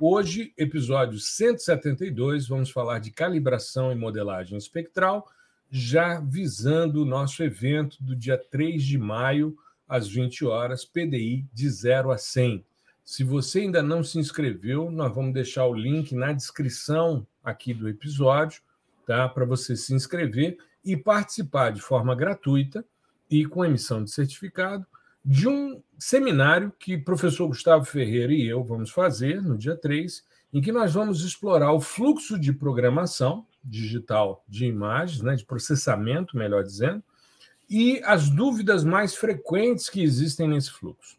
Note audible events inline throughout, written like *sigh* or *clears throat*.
Hoje, episódio 172, vamos falar de calibração e modelagem espectral, já visando o nosso evento do dia 3 de maio, às 20 horas, PDI de 0 a 100. Se você ainda não se inscreveu, nós vamos deixar o link na descrição aqui do episódio, tá? Para você se inscrever e participar de forma gratuita e com emissão de certificado de um seminário que o professor Gustavo Ferreira e eu vamos fazer no dia 3, em que nós vamos explorar o fluxo de programação digital de imagens, né, de processamento, melhor dizendo, e as dúvidas mais frequentes que existem nesse fluxo.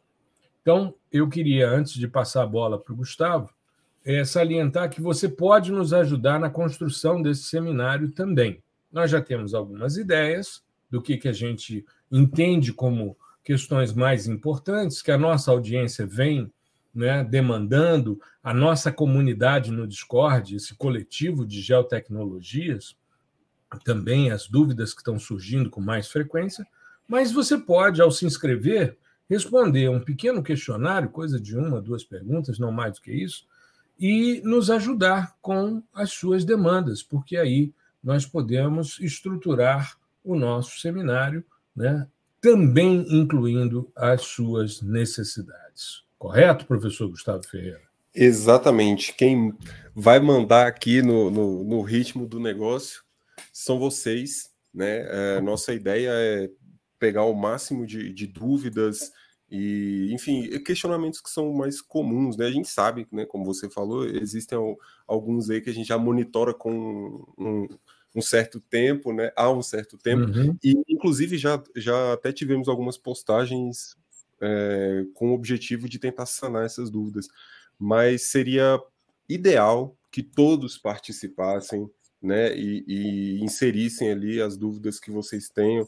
Então, eu queria, antes de passar a bola para o Gustavo, é, salientar que você pode nos ajudar na construção desse seminário também. Nós já temos algumas ideias do que, que a gente entende como questões mais importantes que a nossa audiência vem né, demandando, a nossa comunidade no Discord, esse coletivo de geotecnologias, também as dúvidas que estão surgindo com mais frequência, mas você pode, ao se inscrever, responder um pequeno questionário, coisa de uma, duas perguntas, não mais do que isso, e nos ajudar com as suas demandas, porque aí nós podemos estruturar o nosso seminário né, também incluindo as suas necessidades. Correto, professor Gustavo Ferreira? Exatamente. Quem vai mandar aqui no, no, no ritmo do negócio são vocês. Né? É, nossa ideia é pegar o máximo de, de, dúvidas e, enfim, questionamentos que são mais comuns. Né? A gente sabe, né, como você falou, existem alguns aí que a gente já monitora com um, um certo tempo, né? Há um certo tempo. Uhum. E, inclusive, já, já até tivemos algumas postagens é, com o objetivo de tentar sanar essas dúvidas. Mas seria ideal que todos participassem, né? E, e inserissem ali as dúvidas que vocês tenham.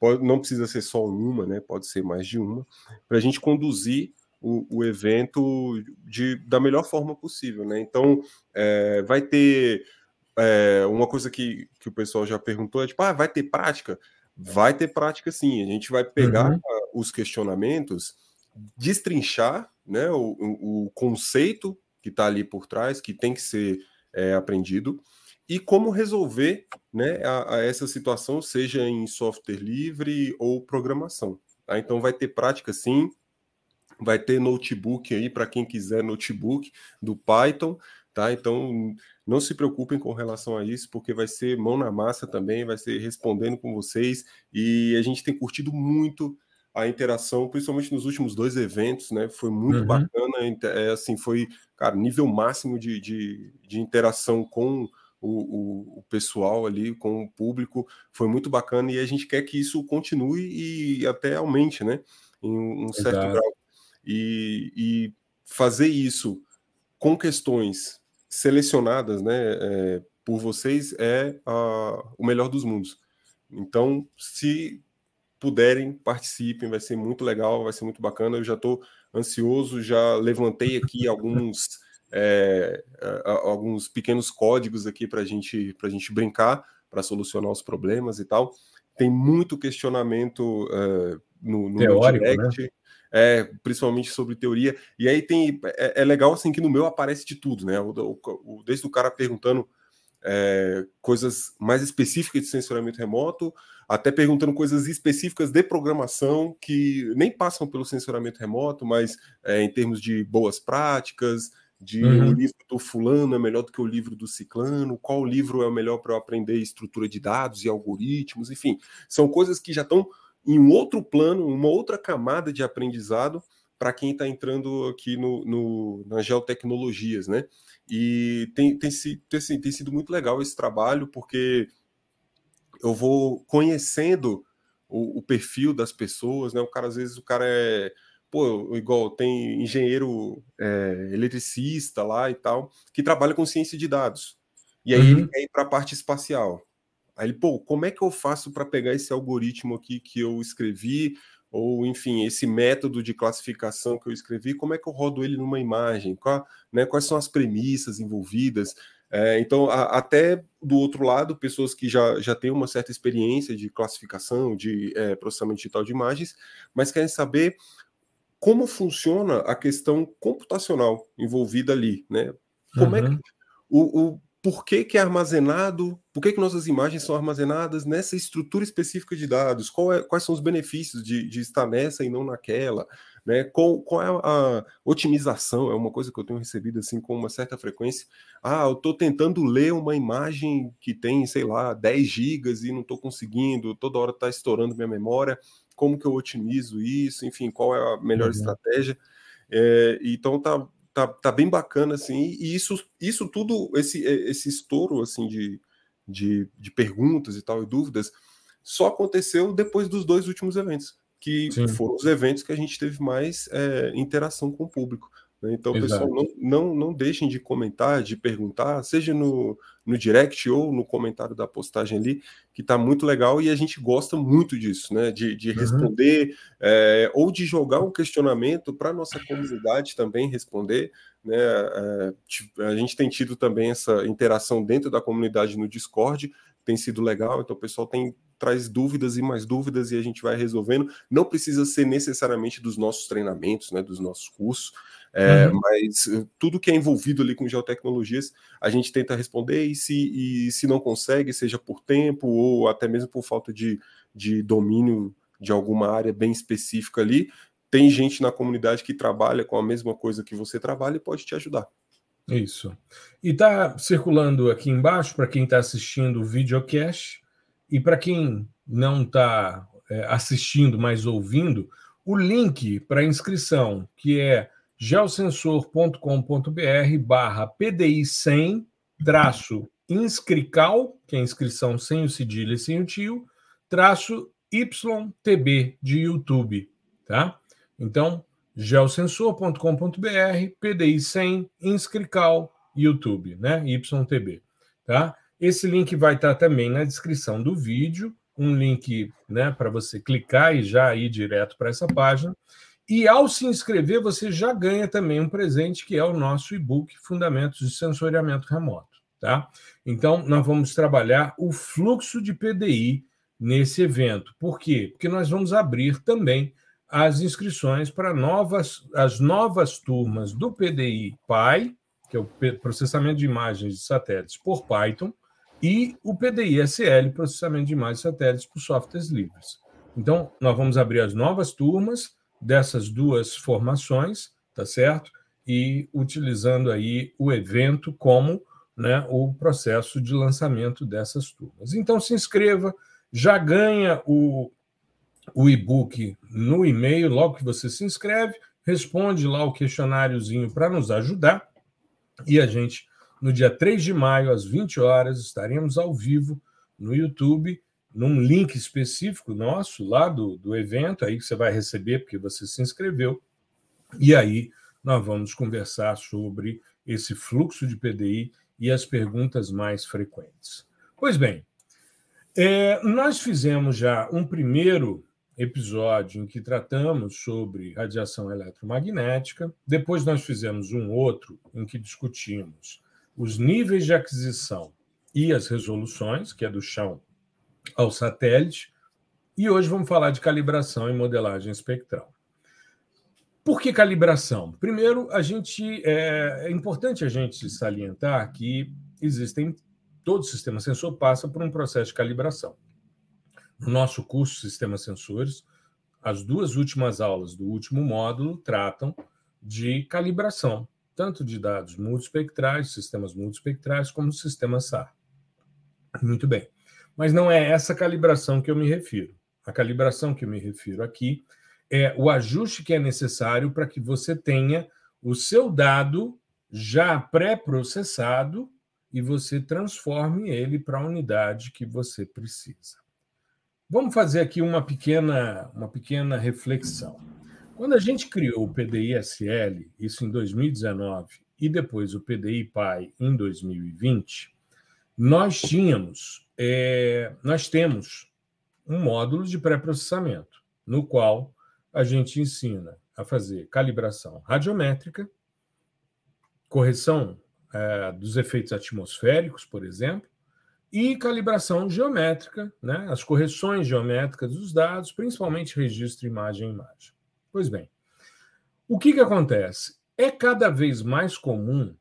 Pode, não precisa ser só uma, né? Pode ser mais de uma, para a gente conduzir o, o, evento de, da melhor forma possível, né? Então, é, vai ter é, uma coisa que, que o pessoal já perguntou é tipo, ah, vai ter prática? Vai ter prática sim. A gente vai pegar uhum. os questionamentos, destrinchar né, o, o conceito que está ali por trás, que tem que ser é, aprendido, e como resolver né, a, a, essa situação, seja em software livre ou programação. Tá? Então vai ter prática sim, vai ter notebook aí para quem quiser notebook do Python, tá? Então não se preocupem com relação a isso, porque vai ser mão na massa também, vai ser respondendo com vocês. E a gente tem curtido muito a interação, principalmente nos últimos dois eventos, né? Foi muito uhum. bacana, é, assim, foi, cara, nível máximo de, de, de interação com o, o, o, pessoal ali, com o público, foi muito bacana e a gente quer que isso continue e até aumente, né? Em um certo Exato. grau. E, e fazer isso com questões selecionadas né, é, por vocês é a, o melhor dos mundos. Então, se puderem, participem, vai ser muito legal, vai ser muito bacana. Eu já estou ansioso, já levantei aqui alguns, é, alguns pequenos códigos aqui para gente, a gente brincar, para solucionar os problemas e tal. Tem muito questionamento é, no, no Teórico, direct. Né? É, principalmente sobre teoria. E aí tem é, é, legal assim que no meu aparece de tudo, né? O, o, o desde o cara perguntando é, coisas mais específicas de sensoramento remoto, até perguntando coisas específicas de programação que nem passam pelo sensoramento remoto, mas é, em termos de boas práticas, de uhum. o livro do fulano é melhor do que o livro do ciclano, qual livro é o melhor para eu aprender estrutura de dados e algoritmos, enfim, são coisas que já estão em um outro plano, uma outra camada de aprendizado para quem está entrando aqui no, no, nas geotecnologias, né? E tem, tem, tem, assim, tem sido muito legal esse trabalho, porque eu vou conhecendo o, o, perfil das pessoas, né? O cara, às vezes, o cara é, pô, igual tem engenheiro é, eletricista lá e tal, que trabalha com ciência de dados. e aí uhum. ele quer ir para a parte espacial. Aí ele, pô, como é que eu faço para pegar esse algoritmo aqui que eu escrevi, ou enfim, esse método de classificação que eu escrevi, como é que eu rodo ele numa imagem? Qual, né, quais são as premissas envolvidas? É, então, a, até do outro lado, pessoas que já, já têm uma certa experiência de classificação, de é, processamento digital de imagens, mas querem saber como funciona a questão computacional envolvida ali, né? Como uhum. é que uhum. o, o por que, que, é armazenado, por que, que nossas imagens são armazenadas nessa estrutura específica de dados, é, quais são os benefícios de, de, estar nessa e não naquela, né? Qual, qual, é a otimização? É uma coisa que eu tenho recebido assim com uma certa frequência. Ah, eu estou tentando ler uma imagem que tem, sei lá, 10 gigas e não estou conseguindo, toda hora está estourando minha memória. Como que eu otimizo isso? Enfim, qual é a melhor uhum. estratégia? É, então tá, tá, tá bem bacana assim, e isso, isso tudo, esse, esse estouro assim de, de, de perguntas e tal, e dúvidas, só aconteceu depois dos dois últimos eventos que Sim. foram os eventos que a gente teve mais é, interação com o público. Né? Então, Exato. pessoal, não, não, não deixem de comentar, de perguntar, seja no, no direct ou no comentário da postagem ali, que está muito legal e a gente gosta muito disso, né? De, de uhum. responder é, ou de jogar um questionamento para a nossa comunidade também responder. Né? É, a gente tem tido também essa interação dentro da comunidade no Discord, tem sido legal, então o pessoal tem traz dúvidas e mais dúvidas e a gente vai resolvendo. Não precisa ser necessariamente dos nossos treinamentos, né, dos nossos cursos, é, uhum. mas eh, tudo que é envolvido ali com geotecnologias, a gente tenta responder e se, e se não consegue, seja por tempo ou até mesmo por falta de, de domínio de alguma área bem específica ali, tem gente na comunidade que trabalha com a mesma coisa que você trabalha e pode te ajudar. Isso. E está circulando aqui embaixo, para quem está assistindo o videocast, e para quem não está é, assistindo, mas ouvindo, o link para inscrição, que é geosensor.com.br barra PDI 100 traço inscrical, que é inscrição sem o cedilha e sem o tio, traço YTB de YouTube, tá? Então, geosensor.com.br, PDI 100, inscrical, YouTube, né? YTB, tá? Esse link vai estar também na descrição do vídeo, um link né, para você clicar e já ir direto para essa página. E ao se inscrever, você já ganha também um presente que é o nosso e-book Fundamentos de Sensoriamento Remoto. Tá? Então, nós vamos trabalhar o fluxo de PDI nesse evento. Por quê? Porque nós vamos abrir também as inscrições para novas, as novas turmas do PDI PI, que é o processamento de imagens de satélites por Python, e o PDI-SL, processamento de imagens satélites por softwares livres. Então, nós vamos abrir as novas turmas dessas duas formações, tá certo? E utilizando aí o evento como né, o processo de lançamento dessas turmas. Então, se inscreva, já ganha o, o e-book no e-mail, logo que você se inscreve, responde lá o questionáriozinho para nos ajudar e a gente no dia 3 de maio, às 20 horas, estaremos ao vivo no YouTube, num link específico nosso lá do, do evento, aí que você vai receber porque você se inscreveu. E aí nós vamos conversar sobre esse fluxo de PDI e as perguntas mais frequentes. Pois bem, é, nós fizemos já um primeiro episódio em que tratamos sobre radiação eletromagnética, depois nós fizemos um outro em que discutimos os níveis de aquisição e as resoluções, que é do chão ao satélite, e hoje vamos falar de calibração e modelagem espectral. Por que calibração? Primeiro, a gente é, é importante a gente salientar que existem todo sistema sensor passa por um processo de calibração. No nosso curso Sistemas Sensores, as duas últimas aulas do último módulo tratam de calibração, tanto de dados multispectrais, sistemas multispectrais, como sistemas SAR. Muito bem. Mas não é essa calibração que eu me refiro. A calibração que eu me refiro aqui é o ajuste que é necessário para que você tenha o seu dado já pré-processado e você transforme ele para a unidade que você precisa. Vamos fazer aqui uma pequena, uma pequena reflexão. Quando a gente criou o PDI-SL, isso em 2019, e depois o PDI-PAI em 2020, nós tínhamos, é, nós temos um módulo de pré-processamento, no qual a gente ensina a fazer calibração radiométrica, correção é, dos efeitos atmosféricos, por exemplo, e calibração geométrica, né, as correções geométricas dos dados, principalmente registro imagem-imagem. Pois bem, o que, que acontece? É cada vez mais comum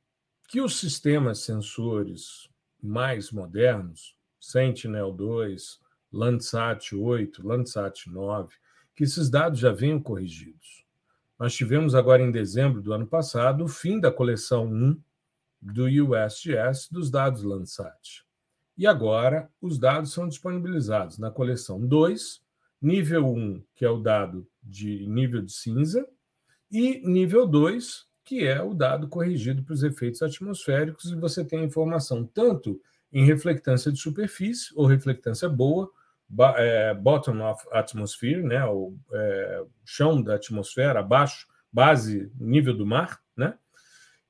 que os sistemas sensores mais modernos, Sentinel-2, Landsat 8, Landsat 9, que esses dados já venham corrigidos. Nós tivemos agora em dezembro do ano passado o fim da coleção 1 do USGS dos dados Landsat. E agora os dados são disponibilizados na coleção 2, nível 1, que é o dado de nível de cinza, e nível 2, que é o dado corrigido para os efeitos atmosféricos, e você tem informação tanto em reflectância de superfície, ou reflectância boa, é, bottom of atmosphere, né, o é, chão da atmosfera, abaixo, base, nível do mar, né?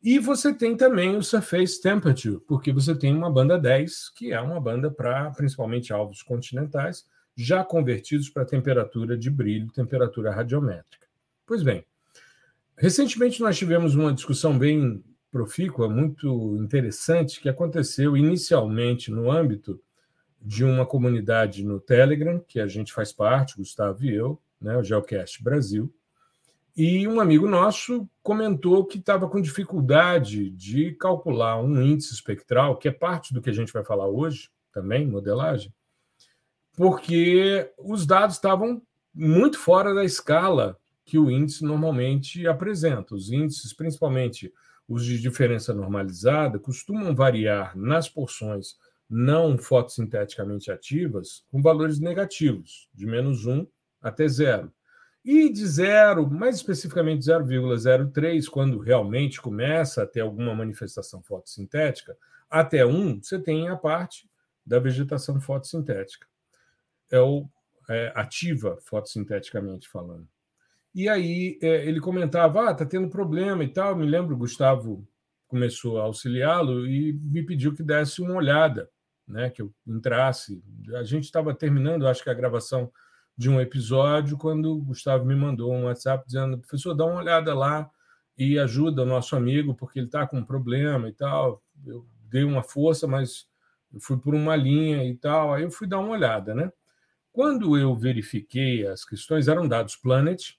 E você tem também o surface temperature, porque você tem uma banda 10, que é uma banda para principalmente alvos continentais, já convertidos para temperatura de brilho, temperatura radiométrica. Pois bem, recentemente nós tivemos uma discussão bem profícua, muito interessante, que aconteceu inicialmente no âmbito de uma comunidade no Telegram, que a gente faz parte, Gustavo e eu, né, o Geocast Brasil, e um amigo nosso comentou que estava com dificuldade de calcular um índice espectral, que é parte do que a gente vai falar hoje, também, modelagem, porque os dados estavam muito fora da escala que o índice normalmente apresenta. Os índices, principalmente os de diferença normalizada, costumam variar nas porções não fotossinteticamente ativas com valores negativos, de menos 1 até zero. E de zero, mais especificamente 0,03, quando realmente começa a ter alguma manifestação fotossintética, até 1, você tem a parte da vegetação fotossintética. É o é, ativa fotossinteticamente falando. E aí é, ele comentava: ah, tá tendo problema e tal. Me lembro, o Gustavo começou a auxiliá-lo e me pediu que desse uma olhada né, que eu entrasse. A gente estava terminando, acho que a gravação de um episódio, quando o Gustavo me mandou um WhatsApp dizendo: professor, dá uma olhada lá e ajuda o nosso amigo, porque ele está com um problema e tal. Eu dei uma força, mas fui por uma linha e tal. Aí eu fui dar uma olhada, né? Quando eu verifiquei as questões, eram dados Planet,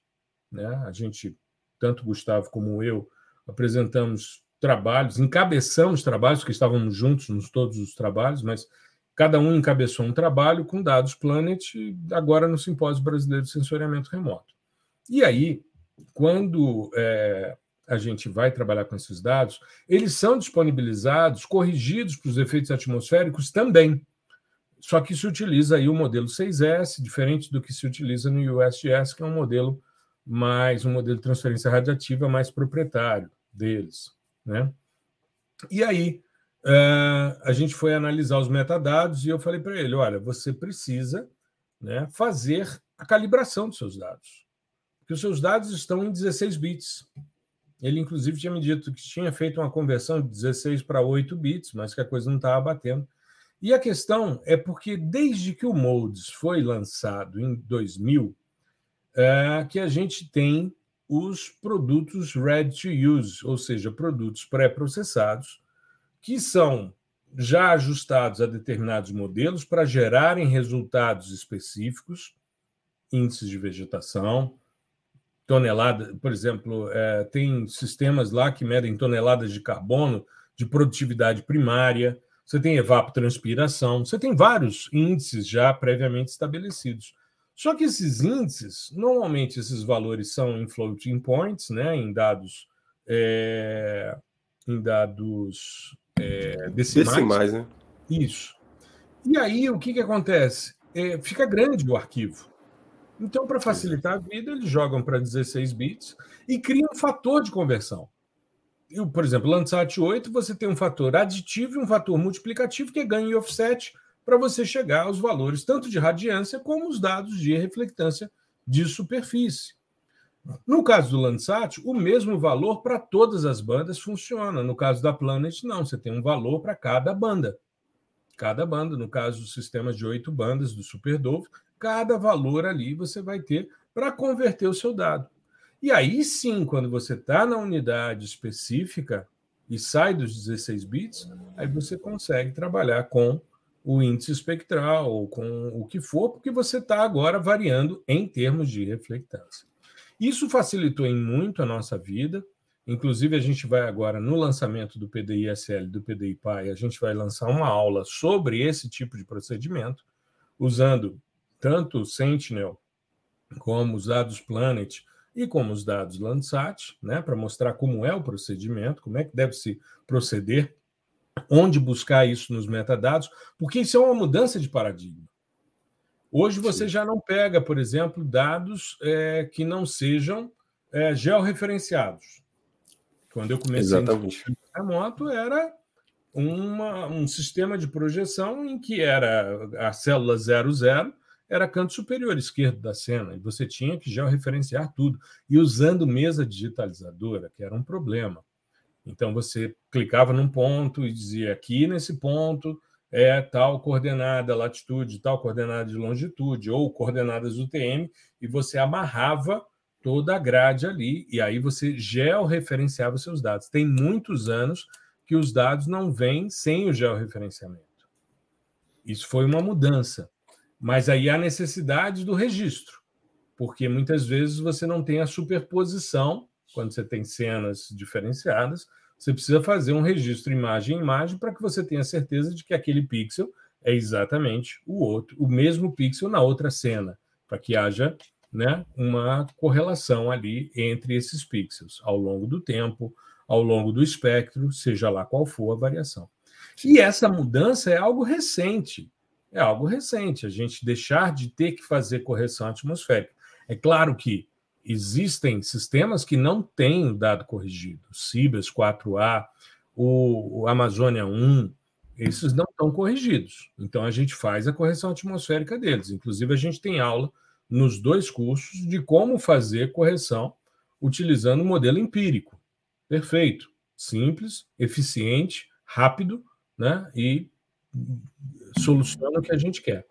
né? A gente, tanto Gustavo como eu, apresentamos trabalhos, encabeçamos trabalhos, que estávamos juntos nos todos os trabalhos, mas cada um encabeçou um trabalho com dados Planet, agora no Simpósio Brasileiro de Sensoriamento Remoto. E aí, quando é, a gente vai trabalhar com esses dados, eles são disponibilizados, corrigidos para os efeitos atmosféricos também. Só que se utiliza aí o modelo 6S, diferente do que se utiliza no USGS, que é um modelo mais um modelo de transferência radiativa mais proprietário deles. Né? E aí uh, a gente foi analisar os metadados e eu falei para ele: olha, você precisa né, fazer a calibração dos seus dados, porque os seus dados estão em 16 bits. Ele, inclusive, tinha me dito que tinha feito uma conversão de 16 para 8 bits, mas que a coisa não estava batendo. E a questão é porque, desde que o Modes foi lançado em 2000, é, que a gente tem os produtos ready to use, ou seja, produtos pré-processados, que são já ajustados a determinados modelos para gerarem resultados específicos, índices de vegetação, tonelada, por exemplo, é, tem sistemas lá que medem toneladas de carbono de produtividade primária, você tem evapotranspiração, você tem vários índices já previamente estabelecidos. Só que esses índices, normalmente esses valores são em floating points, né, em dados, é, em dados é, decimais. Decimais, né? Isso. E aí o que, que acontece? É, fica grande o arquivo. Então, para facilitar a vida, eles jogam para 16 bits e criam um fator de conversão. Eu, por exemplo, Landsat 8, você tem um fator aditivo e um fator multiplicativo que é ganho e offset para você chegar aos valores tanto de radiância como os dados de reflectância de superfície. No caso do Landsat, o mesmo valor para todas as bandas funciona. No caso da Planet, não, você tem um valor para cada banda. cada banda, no caso, o sistema de oito bandas do SuperDove, cada valor ali você vai ter para converter o seu dado. E aí sim, quando você está na unidade específica e sai dos 16 bits, aí você consegue trabalhar com o índice espectral ou com o que for, porque você está agora variando em termos de reflectância. Isso facilitou em muito a nossa vida. Inclusive, a gente vai agora, no lançamento do PDI-SL do PDI-PAI, a gente vai lançar uma aula sobre esse tipo de procedimento, usando tanto o Sentinel como os dados Planet e como os dados Landsat, né, para mostrar como é o procedimento, como é que deve se proceder, onde buscar isso nos metadados, porque isso é uma mudança de paradigma. Hoje você Sim. já não pega, por exemplo, dados é, que não sejam é, georreferenciados. Quando eu comecei a moto, era uma, um sistema de projeção em que era a célula 00 era canto superior esquerdo da cena, e você tinha que georreferenciar tudo, e usando mesa digitalizadora, que era um problema. Então você clicava num ponto e dizia aqui nesse ponto é tal coordenada latitude, tal coordenada de longitude, ou coordenadas UTM, e você amarrava toda a grade ali, e aí você georreferenciava seus dados. Tem muitos anos que os dados não vêm sem o georreferenciamento. Isso foi uma mudança. Mas aí há necessidade do registro, porque muitas vezes você não tem a superposição, quando você tem cenas diferenciadas, você precisa fazer um registro imagem imagem para que você tenha certeza de que aquele pixel é exatamente o outro, o mesmo pixel na outra cena, para que haja né, uma correlação ali entre esses pixels ao longo do tempo, ao longo do espectro, seja lá qual for a variação. E essa mudança é algo recente. É algo recente, a gente deixar de ter que fazer correção atmosférica. É claro que existem sistemas que não têm dado corrigido. Cibers 4A, o, o Amazônia 1, esses não estão corrigidos. Então a gente faz a correção atmosférica deles. Inclusive, a gente tem aula nos dois cursos de como fazer correção utilizando o modelo empírico. Perfeito. Simples, eficiente, rápido, né? E soluciona o que a gente quer.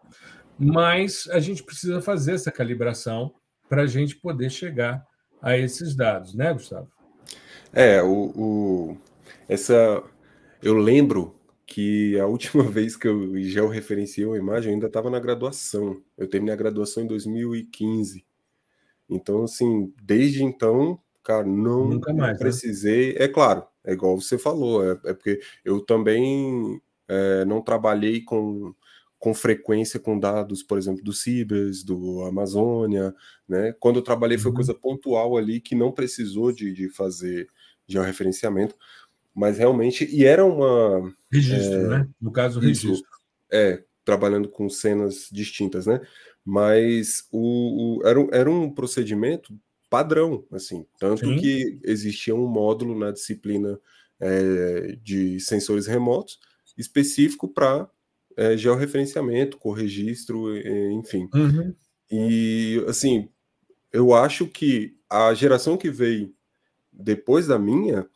Mas a gente precisa fazer essa calibração para a gente poder chegar a esses dados, né, Gustavo? É, o, o, essa eu lembro que a última *laughs* vez que eu georreferenciei uma imagem eu ainda estava na graduação. Eu terminei a graduação em 2015. Então, assim, desde então, cara, não Nunca mais, né? precisei. Né? É claro, é igual você falou, é, é porque eu também é, não trabalhei com com frequência com dados, por exemplo, do Cibers, do Amazônia, né? Quando eu trabalhei foi uhum. coisa pontual ali que não precisou de, de fazer georreferenciamento, mas realmente, e era uma... Registro, é, né? No caso, registro. É, trabalhando com cenas distintas, né? Mas o, o, era, era um procedimento padrão, assim, tanto Sim. que existia um módulo na disciplina é, de sensores remotos específico para é, georreferenciamento, corregistro, enfim. Uhum. E, assim, eu acho que a geração que veio depois da minha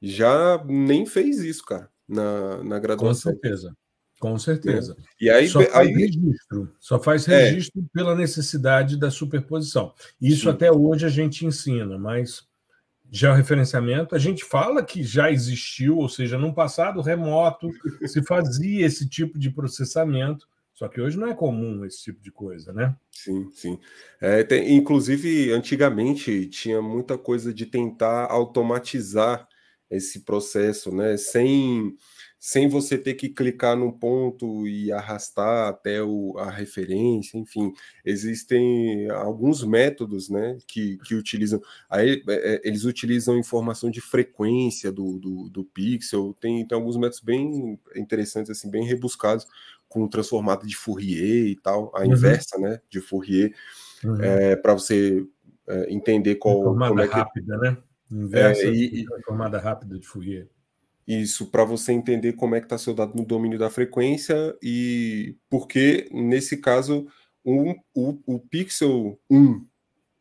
já nem fez isso, cara, na, na graduação. Com certeza. Com certeza. É. E aí, só faz aí... registro, só faz é. registro é. pela necessidade da superposição. Isso Sim. até hoje a gente ensina, mas georreferenciamento, a gente fala que já existiu, ou seja, num passado remoto *laughs* se fazia esse tipo de processamento, só que hoje não é comum esse tipo de coisa, né? Sim, sim. É, tem, inclusive, antigamente tinha muita coisa de tentar automatizar esse processo, né? Sem sem você ter que clicar num ponto e arrastar até o, a referência, enfim, existem alguns métodos, né, que, que utilizam, aí é, é, eles utilizam informação de frequência do, do, do pixel, tem, tem alguns métodos bem interessantes, assim, bem rebuscados, com transformada de Fourier e tal, a uhum. inversa, né, de Fourier, uhum. é, para você é, entender qual... Transformada é que... rápida, né? Inversa, é, e, transformada rápida de Fourier. Isso, para você entender como é que está seu dado no domínio da frequência e porque, nesse caso, um, o, o pixel 1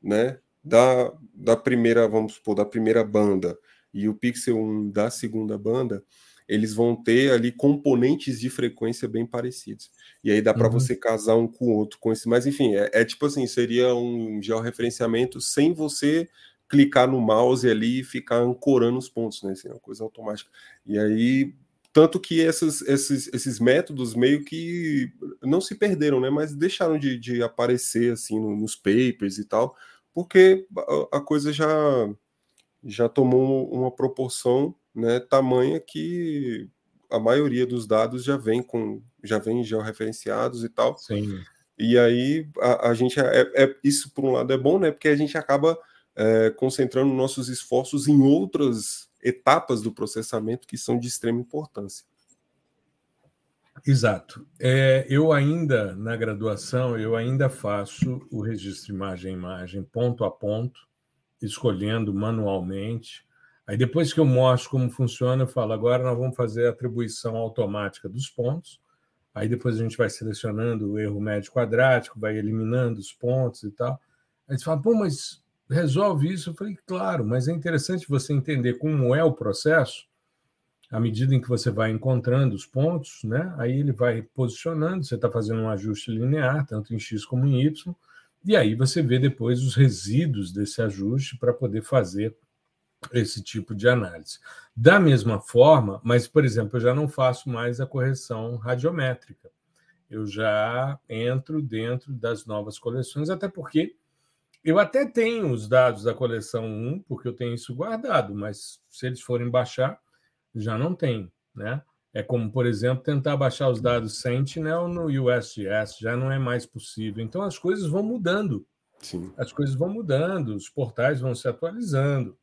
né, da, da primeira, vamos supor, da primeira banda e o pixel 1 da segunda banda, eles vão ter ali componentes de frequência bem parecidos. E aí dá para uhum. você casar um com o outro com esse. Mas enfim, é, é tipo assim, seria um georreferenciamento sem você clicar no mouse ali e ficar ancorando os pontos, né? Assim, é uma coisa automática. E aí, tanto que essas, esses, esses métodos meio que não se perderam, né? Mas deixaram de, de aparecer assim nos papers e tal, porque a, a coisa já já tomou uma proporção né, tamanha que a maioria dos dados já vem com já vem georreferenciados e tal. Sim. E aí a, a gente é, é, isso por um lado é bom, né? Porque a gente acaba é, concentrando nossos esforços em outras etapas do processamento que são de extrema importância. Exato. É, eu ainda, na graduação, eu ainda faço o registro imagem-imagem, ponto a ponto, escolhendo manualmente. Aí, depois que eu mostro como funciona, eu falo, agora nós vamos fazer a atribuição automática dos pontos. Aí, depois a gente vai selecionando o erro médio quadrático, vai eliminando os pontos e tal. Aí você fala, pô, mas resolve isso? Eu falei, claro, mas é interessante você entender como é o processo, à medida em que você vai encontrando os pontos, né? Aí ele vai posicionando, você está fazendo um ajuste linear, tanto em X como em Y, e aí você vê depois os resíduos desse ajuste para poder fazer esse tipo de análise. Da mesma forma, mas, por exemplo, eu já não faço mais a correção radiométrica. Eu já entro dentro das novas coleções, até porque eu até tenho os dados da coleção 1, porque eu tenho isso guardado, mas se eles forem baixar, já não tem, né? É como, por exemplo, tentar baixar os dados Sentinel no USGS, já não é mais possível. Então as coisas vão mudando. Sim. As coisas vão mudando, os portais vão se atualizando,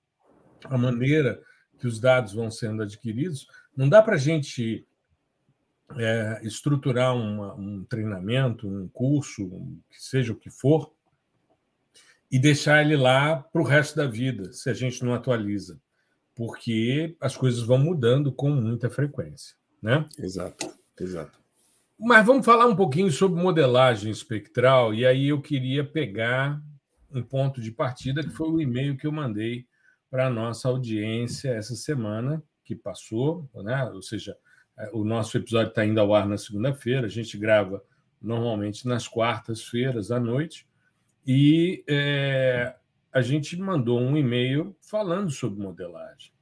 a maneira que os dados vão sendo adquiridos. Não dá para a gente é, estruturar uma, um treinamento, um curso, que seja o que for, e deixar ele lá para o resto da vida, se a gente não atualiza, porque as coisas vão mudando com muita frequência. Né? Exato, exato. Mas vamos falar um pouquinho sobre modelagem espectral, e aí eu queria pegar um ponto de partida, que foi o e-mail que eu mandei para a nossa audiência essa semana que passou, né? ou seja, é, o nosso episódio está indo ao ar na segunda-feira, a gente grava normalmente nas quartas-feiras à noite, e é, a gente mandou um e-mail falando sobre modelagem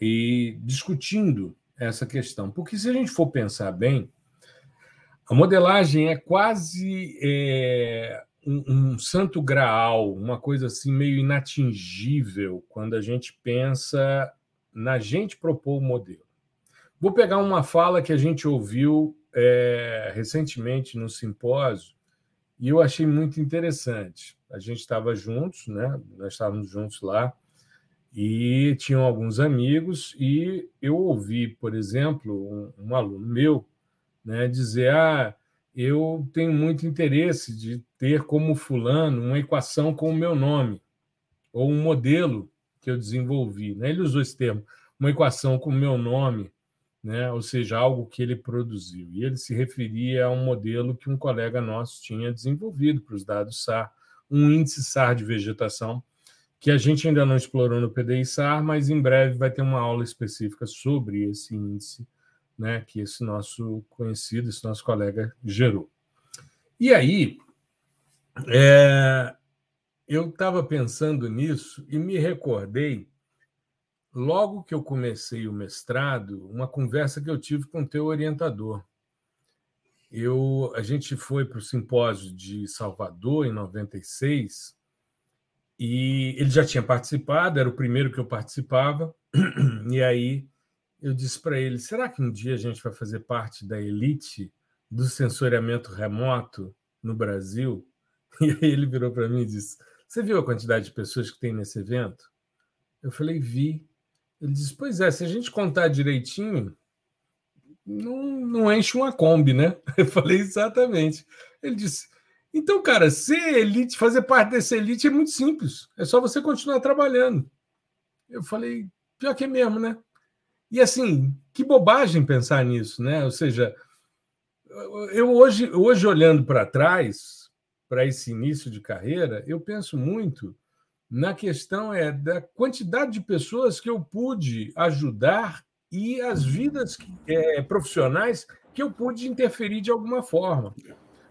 e discutindo essa questão. Porque se a gente for pensar bem, a modelagem é quase é, um, um, santo graal, uma coisa assim meio inatingível quando a gente pensa na gente propor o modelo. Vou pegar uma fala que a gente ouviu é, recentemente no simpósio e eu achei muito interessante. A gente estava juntos, né? Nós estávamos juntos lá e tinham alguns amigos e eu ouvi, por exemplo, um, um aluno meu, né, dizer: "Ah, eu tenho muito interesse de ter como fulano uma equação com o meu nome ou um modelo que eu desenvolvi". Né? Ele usou esse termo, uma equação com o meu nome né? ou seja, algo que ele produziu. E ele se referia a um modelo que um colega nosso tinha desenvolvido para os dados SAR, um índice SAR de vegetação, que a gente ainda não explorou no PDI SAR, mas em breve vai ter uma aula específica sobre esse índice né, que esse nosso conhecido, esse nosso colega gerou. E aí, é, eu estava pensando nisso e me recordei logo que eu comecei o mestrado, uma conversa que eu tive com o teu orientador. Eu, a gente foi para o simpósio de Salvador em 96 e ele já tinha participado, era o primeiro que eu participava. *clears throat* E aí eu disse para ele: será que um dia a gente vai fazer parte da elite do sensoriamento remoto no Brasil? *laughs* E aí ele virou para mim e disse: Você viu a quantidade de pessoas que tem nesse evento? Eu falei: Vi. Ele diz: Pois é, se a gente contar direitinho, não, não enche uma Kombi, né? *laughs* Eu falei: Exatamente. Ele disse: Então, cara, ser elite, fazer parte dessa elite é muito simples. É só você continuar trabalhando. Eu falei: Pior que é mesmo, né? E assim, que bobagem pensar nisso, né? Ou seja, eu hoje, hoje olhando para trás, para esse início de carreira, eu penso muito na questão é da quantidade de pessoas que eu pude ajudar e as vidas é, profissionais que eu pude interferir de alguma forma.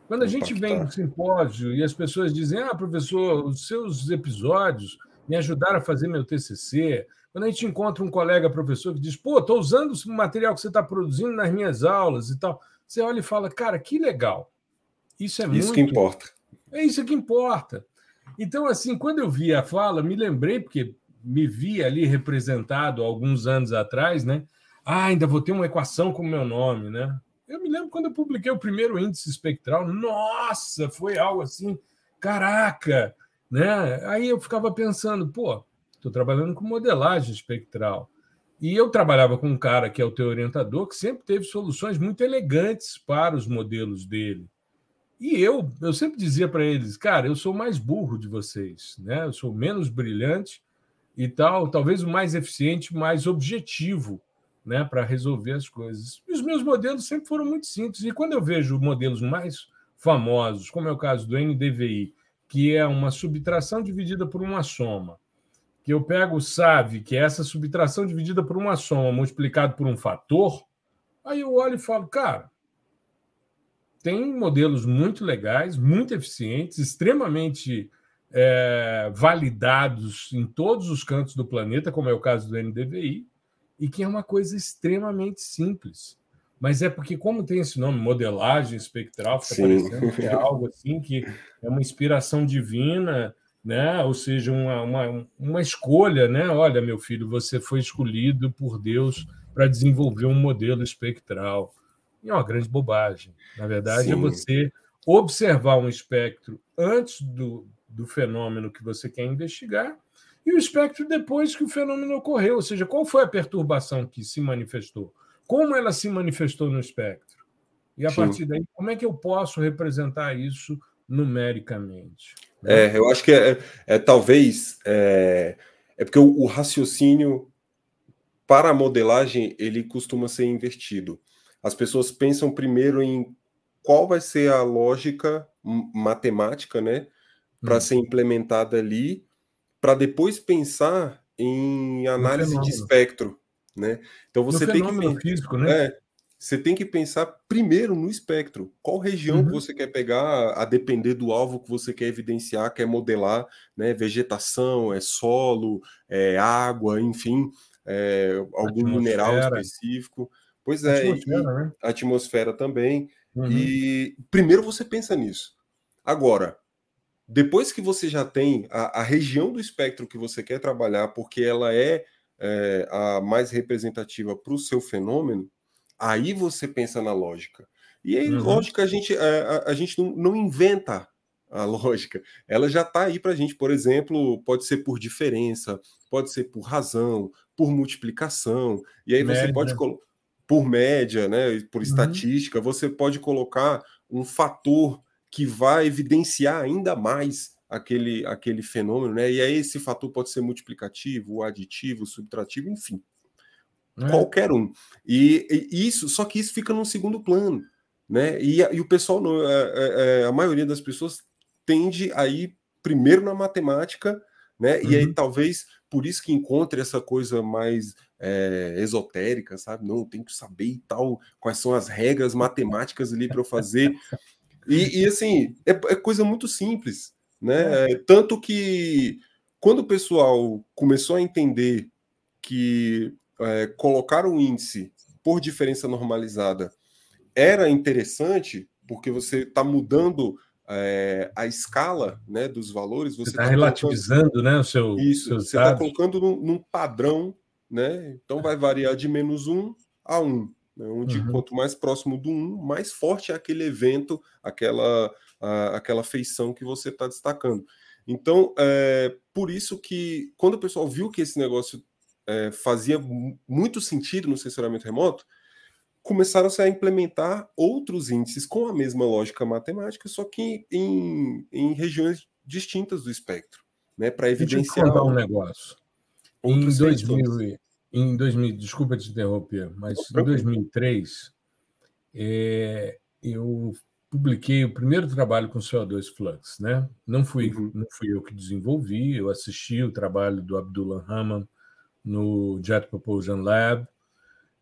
Quando a gente vem no simpósio e as pessoas dizem: Ah, professor, os seus episódios me ajudaram a fazer meu TCC. Quando a gente encontra um colega professor que diz: Pô, estou usando o material que você está produzindo nas minhas aulas e tal, você olha e fala: Cara, que legal. Isso é isso muito. que importa. É isso que importa. Então, assim, quando eu vi a fala, me lembrei, porque me vi ali representado alguns anos atrás, né? Ah, ainda vou ter uma equação com o meu nome, né? Eu me lembro quando eu publiquei o primeiro índice espectral, nossa, foi algo assim, caraca, né? Aí eu ficava pensando, pô, estou trabalhando com modelagem espectral. E eu trabalhava com um cara que é o teu orientador, que sempre teve soluções muito elegantes para os modelos dele. E eu, eu sempre dizia para eles, cara, eu sou mais burro de vocês, né? Eu sou menos brilhante e tal, talvez o mais eficiente, mais objetivo, né, para resolver as coisas. E os meus modelos sempre foram muito simples. E quando eu vejo modelos mais famosos, como é o caso do NDVI, que é uma subtração dividida por uma soma, que eu pego o que é essa subtração dividida por uma soma multiplicado por um fator, aí eu olho e falo, cara, tem modelos muito legais, muito eficientes, extremamente é, validados em todos os cantos do planeta, como é o caso do NDVI, e que é uma coisa extremamente simples. Mas é porque, como tem esse nome, modelagem espectral, fica parecendo que é *laughs* algo assim que é uma inspiração divina, né? ou seja, uma, uma, uma escolha, né? Olha, meu filho, você foi escolhido por Deus para desenvolver um modelo espectral. É uma grande bobagem. Na verdade, é Sim. é você observar um espectro antes do, do fenômeno que você quer investigar e o espectro depois que o fenômeno ocorreu, ou seja, qual foi a perturbação que se manifestou? Como ela se manifestou no espectro? E a Sim. partir daí, como é que eu posso representar isso numericamente? É, eu acho que é, é talvez é, é porque o, o raciocínio para a modelagem ele costuma ser invertido as pessoas pensam primeiro em qual vai ser a lógica matemática, né, para hum. ser implementada ali, para depois pensar em análise de espectro, né? Então você tem que físico, né? É, você tem que pensar primeiro no espectro. Qual região uhum. você quer pegar, a depender do alvo que você quer evidenciar, quer modelar, né? Vegetação, é solo, é água, enfim, é, algum mineral específico. Pois é, atmosfera, e, né? atmosfera também. Uhum. E primeiro você pensa nisso. Agora, depois que você já tem a, a, região do espectro que você quer trabalhar, porque ela é, é a mais representativa para o seu fenômeno, aí você pensa na lógica. E aí, uhum. lógica, a gente, a, a, a gente não, não, inventa a *laughs* lógica. Ela já está aí para a gente. Por exemplo, pode ser por diferença, pode ser por razão, por multiplicação. E aí Média. você pode colocar por média, né, por uhum. estatística, você pode colocar um fator que vai evidenciar ainda mais aquele, aquele fenômeno, né? E aí esse fator pode ser multiplicativo, aditivo, subtrativo, enfim. É. Qualquer um. E, e, isso, só que isso fica no segundo plano, né? E, e o pessoal, é, é, é, a maioria das pessoas tende a ir primeiro na matemática, né? Uhum. E aí uhum. talvez por isso que encontre essa coisa mais é, esotérica, sabe? Não, tem que saber e tal, quais são as regras matemáticas ali para eu fazer. E, e assim, é, é, coisa muito simples, né? É. Tanto que quando o pessoal começou a entender que é, colocar o índice por diferença normalizada era interessante, porque você está mudando é, a escala né, dos valores. Você está tá relativizando colocando, né, o seu. Isso, você está colocando num, num padrão né? Então vai variar de menos 1 a 1. Né? Onde uhum. quanto mais próximo do 1, mais forte é aquele evento, aquela, a, aquela feição que você está destacando. Então, é por isso que quando o pessoal viu que esse negócio é, fazia muito sentido no sensoramento remoto, começaram -se a implementar outros índices com a mesma lógica matemática, só que em, em regiões distintas do espectro, né, para evidenciar um negócio. Em 2000, em 2000, desculpa te interromper, mas em 2003 é, eu publiquei o primeiro trabalho com CO2 Flux, né? Não fui, uhum. não fui eu que desenvolvi, eu assisti o trabalho do Abdullah Rahman no Jet Propulsion Lab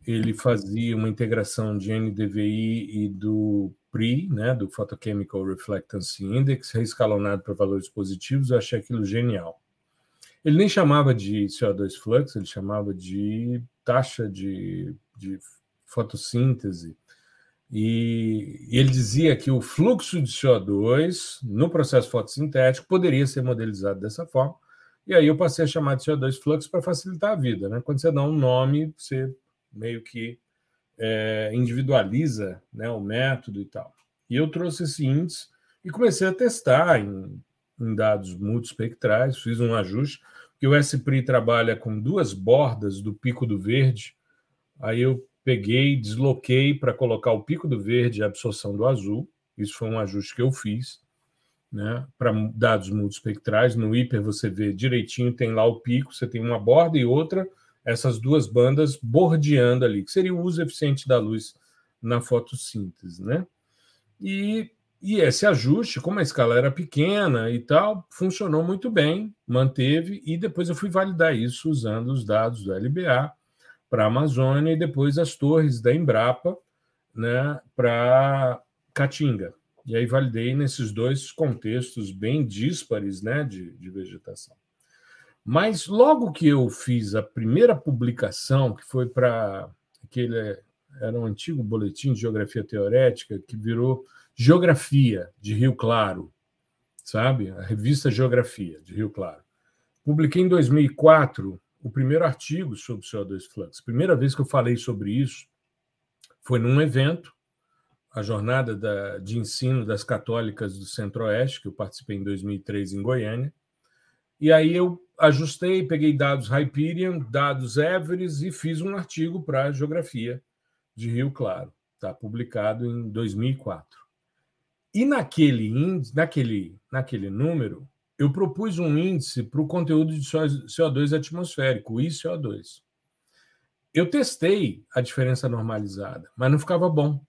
ele fazia uma integração de NDVI e do PRI, né, do Photochemical Reflectance Index, reescalonado para valores positivos, eu achei aquilo genial. Ele nem chamava de CO2 flux, ele chamava de taxa de, de fotossíntese. E, e ele dizia que o fluxo de CO2 no processo fotossintético poderia ser modelizado dessa forma. E aí eu passei a chamar de CO2 fluxo para facilitar a vida. Né? Quando você dá um nome, você meio que é, individualiza né, o método e tal. E eu trouxe esse índice e comecei a testar em, em dados multispectrais, fiz um ajuste, que o SPRI trabalha com duas bordas do pico do verde, aí eu peguei, desloquei para colocar o pico do verde e a absorção do azul, isso foi um ajuste que eu fiz, né, para dados multispectrais, no hiper você vê direitinho, tem lá o pico, você tem uma borda e outra, essas duas bandas bordeando ali, que seria o uso eficiente da luz na fotossíntese, né? E, e esse ajuste, como a escala era pequena e tal, funcionou muito bem, manteve, e depois eu fui validar isso usando os dados do LBA para a Amazônia e depois as torres da Embrapa né, para Caatinga. E aí validei nesses dois contextos bem díspares né, de, de vegetação. Mas logo que eu fiz a primeira publicação, que foi para aquele era um antigo boletim de geografia teorética que virou Geografia de Rio Claro, sabe? A revista Geografia de Rio Claro. Publiquei em 2004 o primeiro artigo sobre CO2 flux. Primeira vez que eu falei sobre isso foi num evento, a jornada da, de ensino das católicas do Centro-Oeste, que eu participei em 2003 em Goiânia. E aí eu ajustei, peguei dados Hyperion, dados Everest e fiz um artigo para a geografia de Rio Claro. Está publicado em 2004. E naquele índice, naquele, naquele número, eu propus um índice para o conteúdo de CO2 atmosférico, o ICO2. Eu testei a diferença normalizada, mas não ficava bom.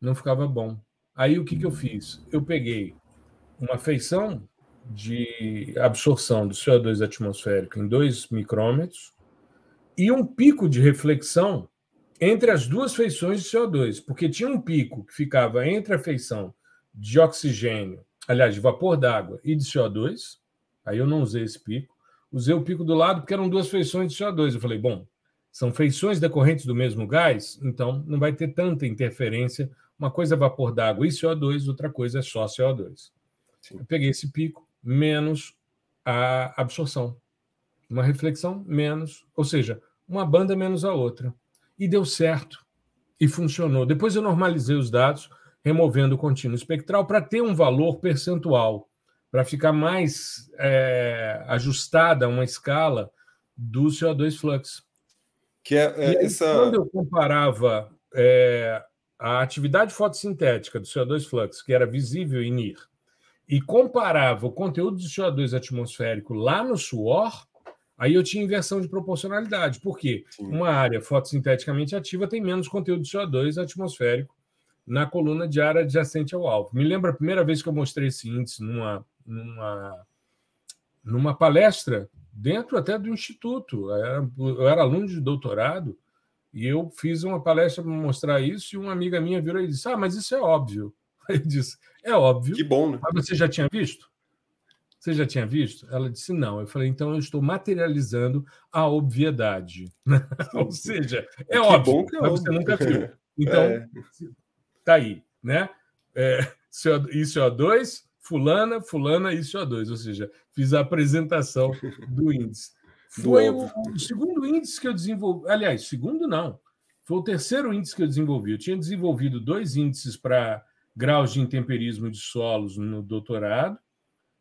Não ficava bom. Aí o que, que eu fiz? Eu peguei uma feição de absorção do CO2 atmosférico em 2 micrômetros e um pico de reflexão entre as duas feições de CO2, porque tinha um pico que ficava entre a feição de oxigênio, aliás, de vapor d'água e de CO2. Aí eu não usei esse pico. Usei o pico do lado porque eram duas feições de CO2. Eu falei, bom, são feições decorrentes do mesmo gás, então não vai ter tanta interferência. Uma coisa é vapor d'água e CO2, outra coisa é só CO2. Sim. Eu peguei esse pico menos a absorção. Uma reflexão menos, ou seja, uma banda menos a outra e deu certo e funcionou. Depois eu normalizei os dados, removendo o contínuo espectral para ter um valor percentual, para ficar mais é, ajustada a uma escala do CO2 flux. Que é, é aí, essa... Quando eu comparava é, a atividade fotossintética do CO2 flux, que era visível em NIR, e comparava o conteúdo de CO2 atmosférico lá no suor, Aí eu tinha inversão de proporcionalidade, porque Sim. uma área fotossinteticamente ativa tem menos conteúdo de CO2 atmosférico na coluna de ar adjacente ao alvo. Me lembra a primeira vez que eu mostrei esse índice numa, numa, numa palestra dentro até do instituto. Eu era, eu era aluno de doutorado e eu fiz uma palestra para mostrar isso e uma amiga minha virou e disse: Ah, mas isso é óbvio. *laughs* Aí eu disse: É óbvio. Que bom, né? Mas você já tinha visto? Você já tinha visto? Ela disse não. Eu falei, então eu estou materializando a obviedade. *laughs* Ou seja, é que óbvio, é mas você nunca viu. *laughs* Então, é. tá aí, né? É, ICO2, fulana, fulana, ICO2. Ou seja, fiz a apresentação do índice. Foi o, o, segundo índice que eu desenvolvi. Aliás, segundo não. Foi o terceiro índice que eu desenvolvi. Eu tinha desenvolvido dois índices para graus de intemperismo de solos no doutorado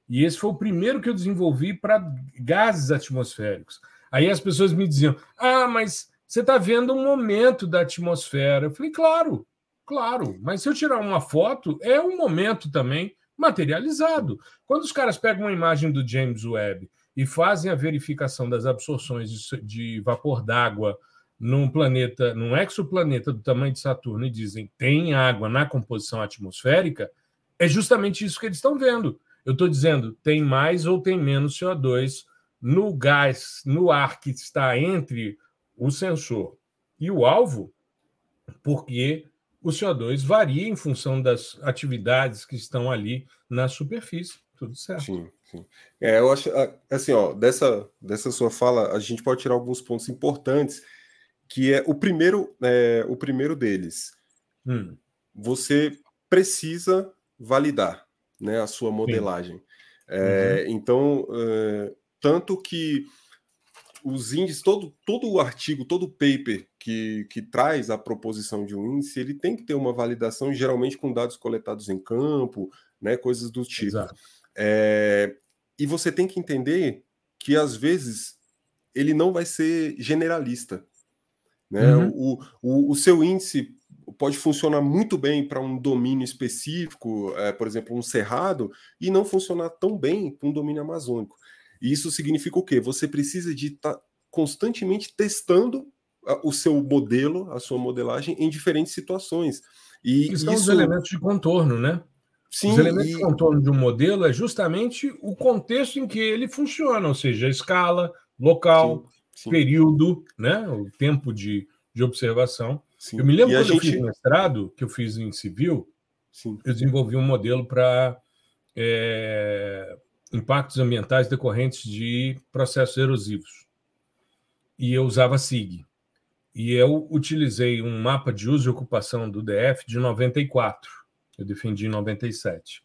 e esse foi o primeiro que eu desenvolvi para gases atmosféricos. Aí as pessoas me diziam: ah, mas você está vendo um momento da atmosfera. Eu falei: claro, claro, mas se eu tirar uma foto, é um momento também materializado. Quando os caras pegam uma imagem do James Webb e fazem a verificação das absorções de vapor d'água num planeta, num exoplaneta do tamanho de Saturno e dizem tem água na composição atmosférica, é justamente isso que eles estão vendo. Eu estou dizendo, tem mais ou tem menos CO2 no gás, no ar que está entre o sensor E o alvo, porque o CO2 varia em função das atividades que estão ali na superfície. Tudo certo. Sim, sim. É, eu acho assim, ó, dessa, dessa sua fala, a gente pode tirar alguns pontos importantes, que é o primeiro, é, o primeiro deles. Hum. Você precisa validar né, a sua modelagem. É, uhum. Então, é, tanto que os índices, todo, todo o artigo, todo o paper que, que traz a proposição de um índice, ele tem que ter uma validação, geralmente com dados coletados em campo, né, coisas do tipo. É, e você tem que entender que, às vezes, ele não vai ser generalista. Né? Uhum. O, o, o seu índice pode funcionar muito bem para um domínio específico, é, por exemplo, um cerrado, e não funcionar tão bem para um domínio amazônico. E isso significa o quê? Você precisa de estar tá constantemente testando o seu modelo, a sua modelagem em diferentes situações. E são isso... os elementos de contorno, né? Sim, os elementos e... de contorno de um modelo é justamente o contexto em que ele funciona, ou seja, a escala, local, sim, sim. período, né? o tempo de, de observação. Eu me lembro e quando gente... eu fiz mestrado, que eu fiz em civil, eu desenvolvi um modelo para é, impactos ambientais decorrentes de processos erosivos. E eu usava SIG. E eu utilizei um mapa de uso e ocupação do DF de 94. Eu defendi em 97.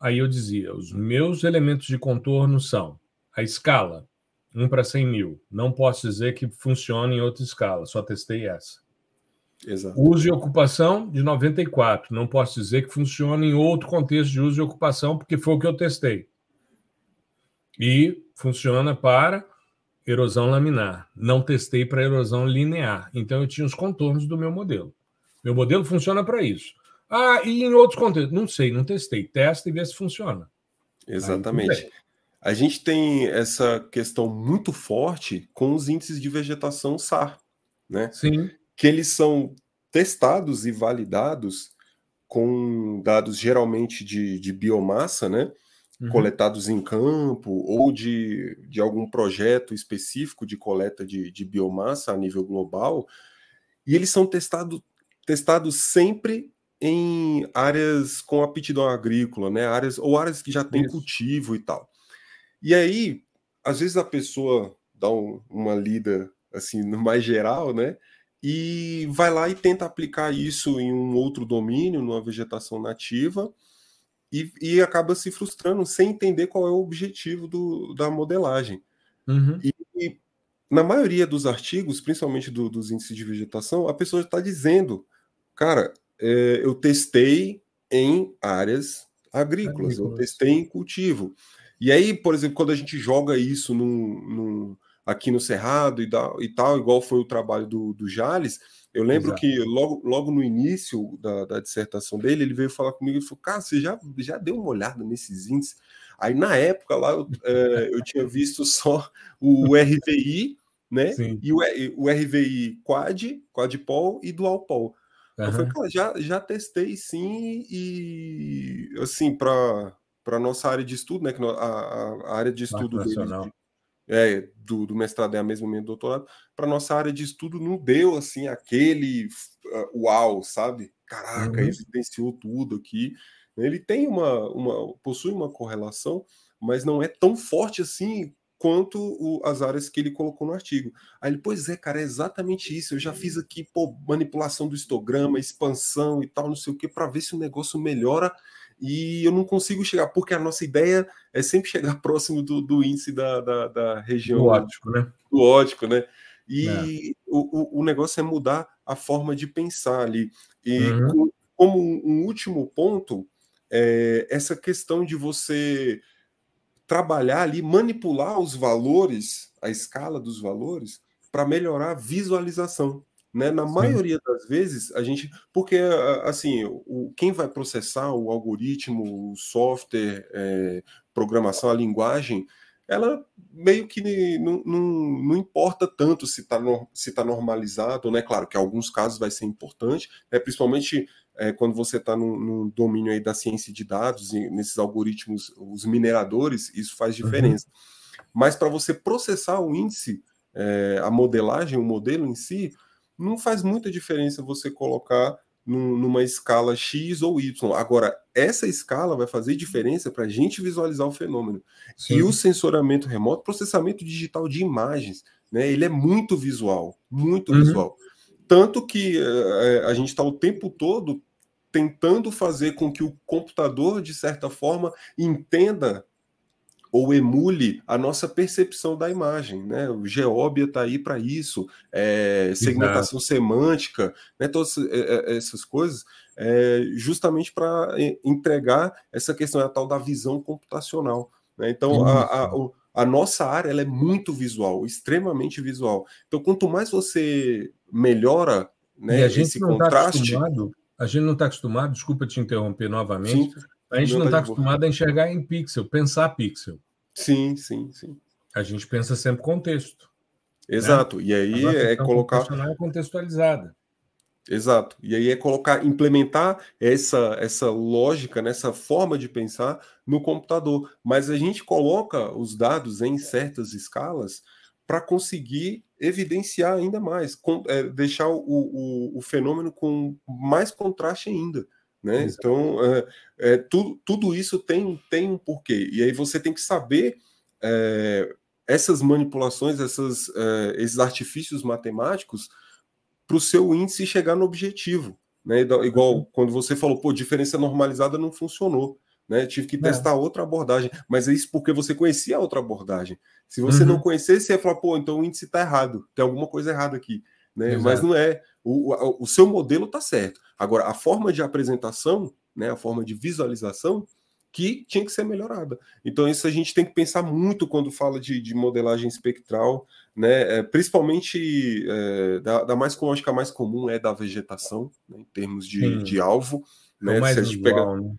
Aí eu dizia: os meus elementos de contorno são a escala, 1 para 100 mil. Não posso dizer que funciona em outra escala, só testei essa. Exato. Uso e ocupação de 94. Não posso dizer que funciona em outro contexto de uso e ocupação, porque foi o que eu testei e funciona para erosão laminar. Não testei para erosão linear. Então eu tinha os contornos do meu modelo. Meu modelo funciona para isso. Ah, e em outros contextos? Não sei, não testei. Testa e vê se funciona. Exatamente. A gente tem essa questão muito forte com os índices de vegetação SAR, né? Sim. Que eles são testados e validados com dados geralmente de, de biomassa, né? uhum. coletados em campo ou de, de algum projeto específico de coleta de, de biomassa a nível global, e eles são testado, testados sempre em áreas com aptidão agrícola, né? Áreas ou áreas que já têm cultivo e tal. E aí, às vezes a pessoa dá um, uma lida assim no mais geral, né? E vai lá e tenta aplicar isso em um outro domínio, numa vegetação nativa, e, e acaba se frustrando sem entender qual é o objetivo do, da modelagem. Uhum. E, e, na maioria dos artigos, principalmente do, dos índices de vegetação, a pessoa está dizendo, cara, é, eu testei em áreas agrícolas, agrícolas, eu testei em cultivo. E aí, por exemplo, quando a gente joga isso num, num, aqui no Cerrado e, da, e tal, igual foi o trabalho do, do Jales, eu lembro Exato. que logo, logo no início da, da, dissertação dele, ele veio falar comigo e falou: Cara, você já, já deu uma olhada nesses índices? Aí na época lá eu, é, eu tinha visto só o RVI, né? Sim. E o, o RVI Quad, Quadpol e Dualpol. Uhum. Eu falei, cara, já, já testei sim, e assim, para para nossa área de estudo, né? Que a, a área de estudo dele, é, do, do, mestrado é a mesma minha doutorado, para nossa área de estudo não deu assim aquele uh, uau, sabe? Caraca, uhum. evidenciou tudo aqui. Ele tem uma, uma possui uma correlação, mas não é tão forte assim quanto o, as áreas que ele colocou no artigo. Aí ele, pois é, cara, é exatamente isso. Eu já fiz aqui pô, manipulação do histograma, expansão e tal, não sei o que, para ver se o negócio melhora e eu não consigo chegar, porque a nossa ideia é sempre chegar *laughs* próximo do, do índice da, da, da, região do ótico, né? Do ótico, né? E é. o, o, negócio é mudar a forma de pensar ali. E uhum. como um último ponto, é essa questão de você trabalhar ali, manipular os valores, a escala dos valores, para melhorar a visualização. Né? Na Sim. maioria das vezes, a gente. Porque, assim, o, quem vai processar o algoritmo, o software, é, programação, a linguagem, ela meio que não, não, não importa tanto se está se tá normalizado, né? Claro que em alguns casos vai ser importante, né? principalmente é, quando você está no, domínio aí da ciência de dados, e nesses algoritmos, os mineradores, isso faz uhum. diferença. Uhum. Mas para você processar o índice, é, a modelagem, o modelo em si, não faz muita diferença você colocar numa escala X ou Y. Agora, essa escala vai fazer diferença para a gente visualizar o fenômeno. Sim. E o sensoramento remoto, processamento digital de imagens, né, ele é muito visual, muito uhum. visual. Tanto que uh, a gente está o tempo todo tentando fazer com que o computador, de certa forma, entenda ou emule a nossa percepção da imagem. Né? O Geóbia está aí para isso, é, segmentação Exato. semântica, né? todas é, é, essas coisas, é, justamente para entregar essa questão a tal da visão computacional. Né? Então, a, a, a, nossa área ela é muito visual, extremamente visual. Então, quanto mais você melhora né, esse tá contraste. Tá a gente não está acostumado, desculpa te interromper novamente, Sim. A gente não está acostumado a enxergar em pixel, pensar pixel. Sim, sim, sim. A gente pensa sempre contexto. Né? Exato. Né? E aí é colocar. É contextualizada. Exato. E aí é colocar, implementar essa, essa lógica, nessa né, forma de pensar no computador. Mas a gente coloca os dados em certas escalas para conseguir evidenciar ainda mais, com, é, deixar o, o, o, fenômeno com mais contraste ainda. Né? Então, é, é, tu, tudo isso tem, tem um porquê. E aí você tem que saber é, essas manipulações, essas, é, esses artifícios matemáticos para o seu índice chegar no objetivo. Né? Igual uhum. quando você falou, pô, diferença normalizada não funcionou. Né? Tive que é. testar outra abordagem. Mas é isso porque você conhecia a outra abordagem. Se você uhum. não conhecesse, você ia falar, pô, então o índice está errado, tem alguma coisa errada aqui. Né? Mas não é. O, o, o seu modelo está certo. Agora, a forma de apresentação, né, a forma de visualização, que tinha que ser melhorada. Então, isso a gente tem que pensar muito quando fala de, de modelagem espectral, né? É, principalmente é, da, da, mais lógica é mais comum é da vegetação, né, em termos de, de alvo. É né? se a gente pegar, né?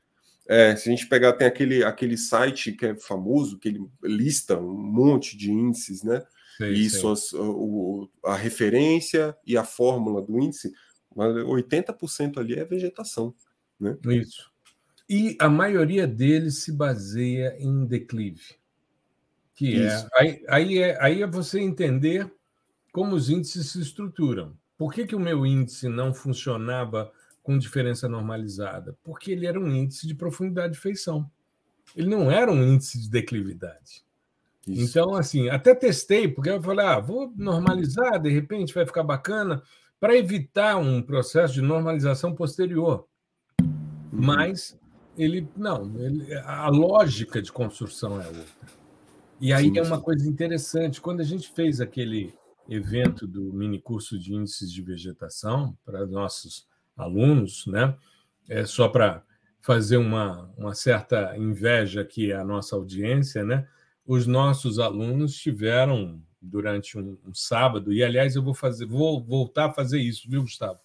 é, se a gente pegar, tem aquele, aquele site que é famoso, que ele lista um monte de índices, né? Sim, e sim. Suas, o, a referência e a fórmula do índice, 80% ali é vegetação. Né? Isso. E a maioria deles se baseia em declive. Que é, aí, aí, é, aí é você entender como os índices se estruturam. Por que, que o meu índice não funcionava com diferença normalizada? Porque ele era um índice de profundidade de feição. Ele não era um índice de declividade. Isso. Então, assim, até testei, porque eu falei, ah, vou normalizar, de repente vai ficar bacana, para evitar um processo de normalização posterior. Uhum. Mas ele, não, ele, a lógica de construção é outra. E aí sim, é uma sim. coisa interessante, quando a gente fez aquele evento do mini curso de índices de vegetação para nossos alunos, né? É só para fazer uma, uma certa inveja aqui à nossa audiência, né? Os nossos alunos tiveram durante um, um, sábado, e aliás eu vou fazer, vou voltar a fazer isso, viu, Gustavo?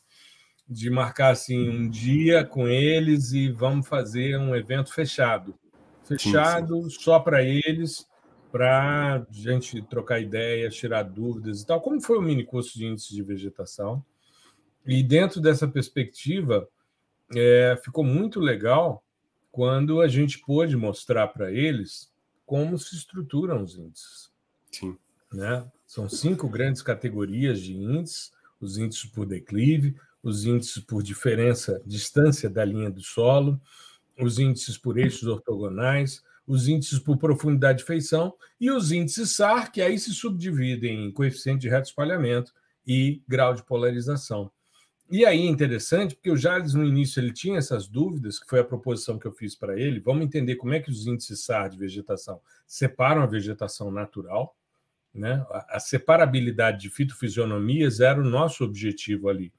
De marcar assim um dia com eles e vamos fazer um evento fechado. Fechado sim, sim. só para eles, para gente trocar ideias, tirar dúvidas e tal. Como foi o mini curso de índice de vegetação? E dentro dessa perspectiva, é, ficou muito legal quando a gente pôde mostrar para eles como se estruturam os índices. Sim. Né? São cinco grandes categorias de índices: os índices por declive, os índices por diferença, distância da linha do solo, os índices por eixos ortogonais, os índices por profundidade de feição e os índices SAR, que aí se subdividem em coeficiente de reto espalhamento e grau de polarização. E aí é interessante, porque o Jales, no início, ele tinha essas dúvidas, que foi a proposição que eu fiz para ele. Vamos entender como é que os índices SAR de vegetação separam a vegetação natural. Né? A, separabilidade de fitofisionomias era o nosso objetivo ali.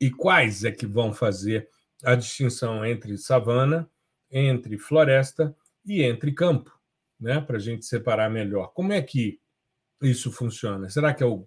E quais é que vão fazer a distinção entre savana, entre floresta e entre campo, né? para a gente separar melhor. Como é que isso funciona? Será que é o,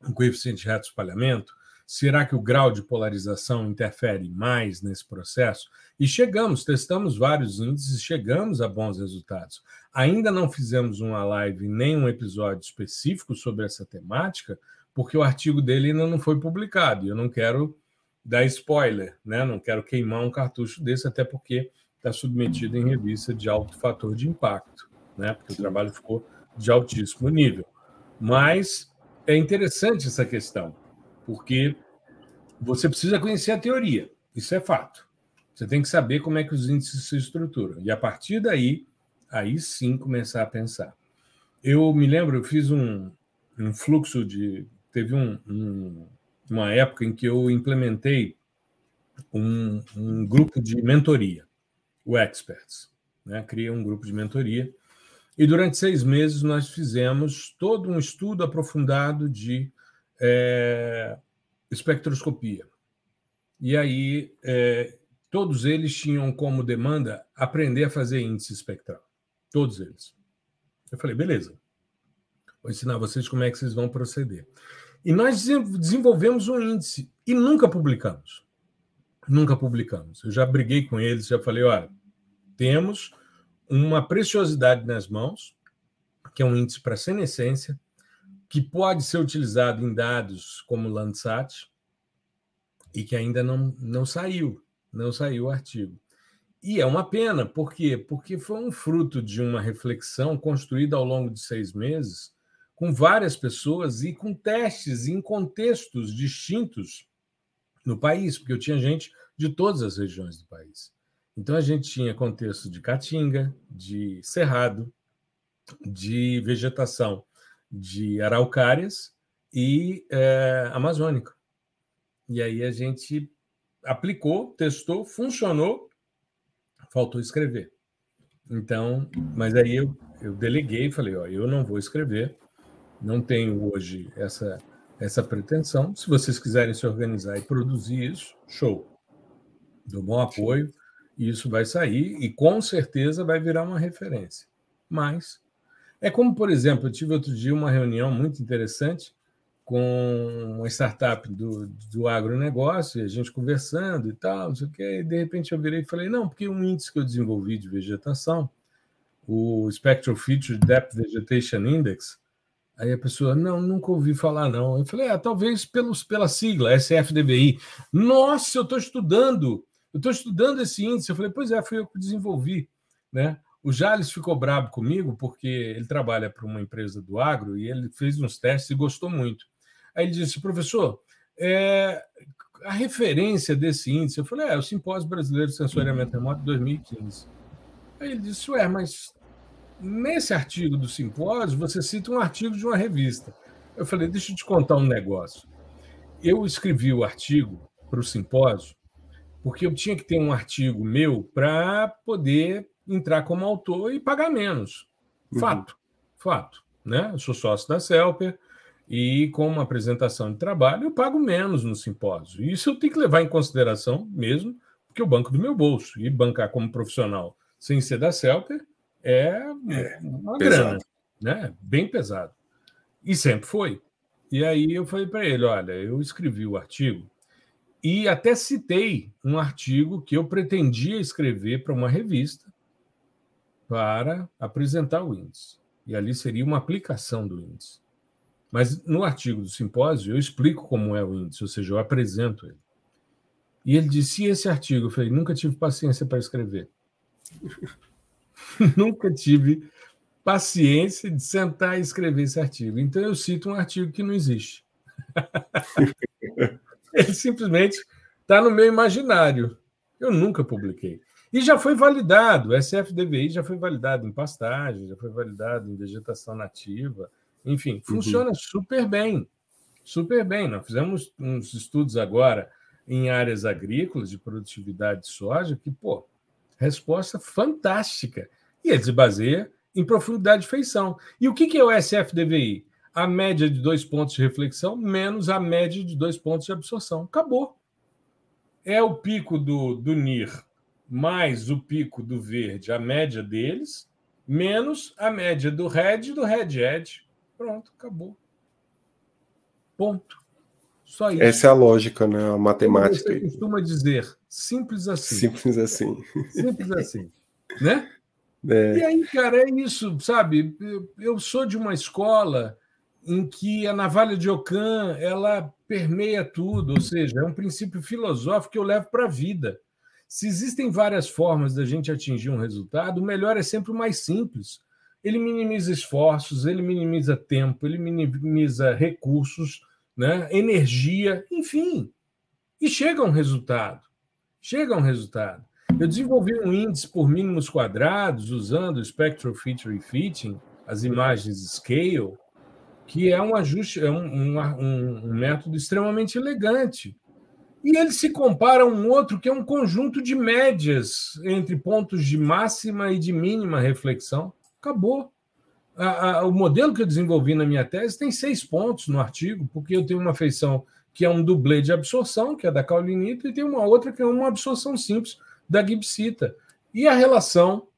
o coeficiente de reto espalhamento? Será que o grau de polarização interfere mais nesse processo? E chegamos, testamos vários índices, chegamos a bons resultados. Ainda não fizemos uma live nem um episódio específico sobre essa temática, porque o artigo dele ainda não foi publicado. E eu não quero dar spoiler, né? não quero queimar um cartucho desse, até porque está submetido em revista de alto fator de impacto, né? porque o trabalho ficou de altíssimo nível. Mas é interessante essa questão porque você precisa conhecer a teoria, isso é fato. Você tem que saber como é que os índices se estruturam. E a partir daí, aí sim começar a pensar. Eu me lembro, eu fiz um, um fluxo de. Teve um, um, uma época em que eu implementei um, um grupo de mentoria, o Experts. Né? Criei um grupo de mentoria. E durante seis meses nós fizemos todo um estudo aprofundado de é, espectroscopia. E aí, é, todos eles tinham como demanda aprender a fazer índice espectral. Todos eles. Eu falei, beleza, vou ensinar vocês como é que vocês vão proceder. E nós desenvolvemos um índice e nunca publicamos. Nunca publicamos. Eu já briguei com eles, já falei, olha, temos uma preciosidade nas mãos, que é um índice para senescência, que pode ser utilizado em dados como Landsat e que ainda não, não saiu, não saiu o artigo. E é uma pena, por quê? Porque foi um fruto de uma reflexão construída ao longo de seis meses, com várias pessoas e com testes em contextos distintos no país, porque eu tinha gente de todas as regiões do país. Então a gente tinha contexto de caatinga, de cerrado, de vegetação de araucárias e é, amazônica. E aí a gente aplicou, testou, funcionou, faltou escrever. Então, mas aí eu, eu deleguei e falei, ó, eu não vou escrever, não tenho hoje essa essa pretensão. Se vocês quiserem se organizar e produzir isso, show. Dou bom apoio e isso vai sair e com certeza vai virar uma referência. Mas é como, por exemplo, eu tive outro dia uma reunião muito interessante com uma startup do, do agronegócio, e a gente conversando e tal, não sei o quê, e de repente eu virei e falei, não, porque um índice que eu desenvolvi de vegetação, o Spectral Feature Depth Vegetation Index, aí a pessoa, não, nunca ouvi falar, não. Eu falei, ah, talvez pelos, pela sigla, SFDVI. Nossa, eu estou estudando, eu estou estudando esse índice. Eu falei, pois é, fui eu que desenvolvi. Né? O Jales ficou bravo comigo porque ele trabalha para uma empresa do agro e ele fez uns testes e gostou muito. Aí ele disse, professor, é, a referência desse índice, eu falei, é, o Simpósio Brasileiro de Sensoriamento Remoto 2015. Aí ele disse, ué, mas nesse artigo do simpósio você cita um artigo de uma revista. Eu falei, deixa eu te contar um negócio. Eu escrevi o artigo para o simpósio porque eu tinha que ter um artigo meu para poder entrar como autor e pagar menos. Fato, uhum. fato. Né? Eu sou sócio da Celper e com uma apresentação de trabalho eu pago menos no simpósio. Isso eu tenho que levar em consideração mesmo, porque o banco do meu bolso. E bancar como profissional sem ser da Celper é, é uma pesado. grana, né? bem pesado. E sempre foi. E aí eu falei para ele: olha, eu escrevi o artigo e até citei um artigo que eu pretendia escrever para uma revista para apresentar o índice. E ali seria uma aplicação do índice. Mas no artigo do simpósio eu explico como é o índice, ou seja, eu apresento ele. E ele disse: e esse artigo? Eu falei: nunca tive paciência para escrever. *laughs* nunca tive paciência de sentar e escrever esse artigo. Então eu cito um artigo que não existe. *laughs* Ele simplesmente está no meu imaginário. Eu nunca publiquei. E já foi validado, o SFDVI já foi validado em pastagem, já foi validado em vegetação nativa, enfim, uhum. funciona uhum. super bem, super bem. Nós fizemos uns estudos agora em áreas agrícolas de produtividade de soja, que, pô, resposta fantástica. E ele se baseia em profundidade de feição. E o que é o SFDVI? a média de dois pontos de reflexão menos a média de dois pontos de absorção. Acabou. É o pico do, do NIR mais o pico do verde, a média deles, menos a média do red e do red edge. Pronto, acabou. Ponto. Só isso. Essa é a lógica, né? A matemática. Como você costuma dizer, simples assim. Simples assim. Simples assim. né? É. E aí, cara, é isso, sabe? Eu sou de uma escola em que a navalha de Ockham ela permeia tudo, ou seja, é um princípio filosófico que eu levo para a vida. Se existem várias formas da gente atingir um resultado, o melhor é sempre o mais simples. Ele minimiza esforços, ele minimiza tempo, ele minimiza recursos, né? energia, enfim. E chega a um resultado. Chega a um resultado. Eu desenvolvi um índice por mínimos quadrados usando o Spectral Feature Fitting, as imagens Scale, que é um ajuste, é um, um, um método extremamente elegante. E ele se compara a um outro que é um conjunto de médias entre pontos de máxima e de mínima reflexão. Acabou. A, a, o modelo que eu desenvolvi na minha tese tem seis pontos no artigo, porque eu tenho uma feição que é um dublê de absorção, que é da caulinita, e tem uma outra que é uma absorção simples da gibsita. E a relação,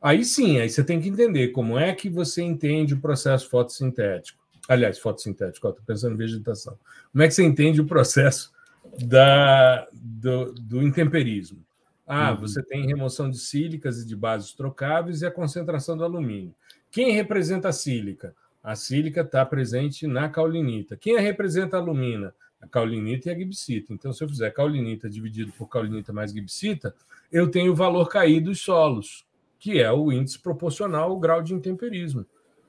aí sim, aí você tem que entender como é que você entende o processo fotossintético. Aliás, fotossintético, estou pensando em vegetação. Como é que você entende o processo da, do, do intemperismo? Ah, uhum. você tem remoção de sílicas e de bases trocáveis e a concentração do alumínio. Quem representa a sílica? A sílica está presente na caulinita. Quem representa a alumina? A caulinita e a gibsita. Então, se eu fizer caulinita dividido por caulinita mais gibsita, eu tenho o valor caído dos solos, que é o índice proporcional ao grau de intemperismo.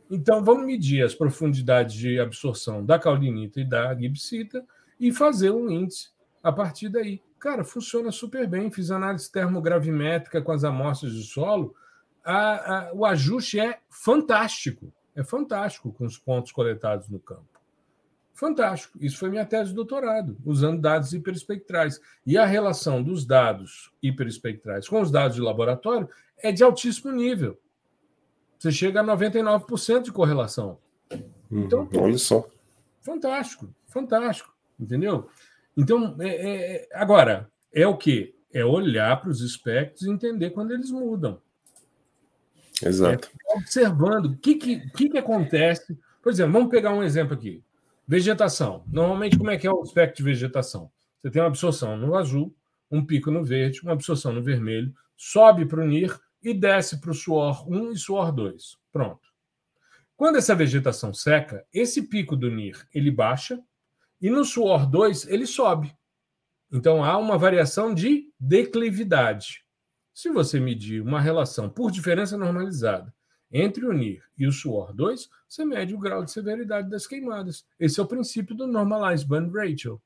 Então, vamos medir as profundidades de absorção da caulinita e da gibsita e fazer um índice a partir daí. Cara, funciona super bem. Fiz análise termogravimétrica com as amostras de solo. A, a, o ajuste é fantástico. É fantástico com os pontos coletados no campo. Fantástico. Isso foi minha tese de doutorado, usando dados hiperespectrais. E a relação dos dados hiperespectrais com os dados de laboratório é de altíssimo nível. Você chega a 99% de correlação. Então, olha só. Fantástico, fantástico. Entendeu? Então, é, é, agora, é o quê? É olhar para os espectros e entender quando eles mudam. Exato. É observando o que, que, que, que acontece. Por exemplo, vamos pegar um exemplo aqui. Vegetação. Normalmente, como é que é o espectro de vegetação? Você tem uma absorção no azul, um pico no verde, uma absorção no vermelho, sobe para o NIR e desce para o suor 1 e suor 2. Pronto. Quando essa vegetação seca, esse pico do NIR ele baixa e no suor 2 ele sobe. Então há uma variação de declividade. Se você medir uma relação por diferença normalizada entre o NIR e o suor 2, você mede o grau de severidade das queimadas. Esse é o princípio do Normalized Burn Ratio,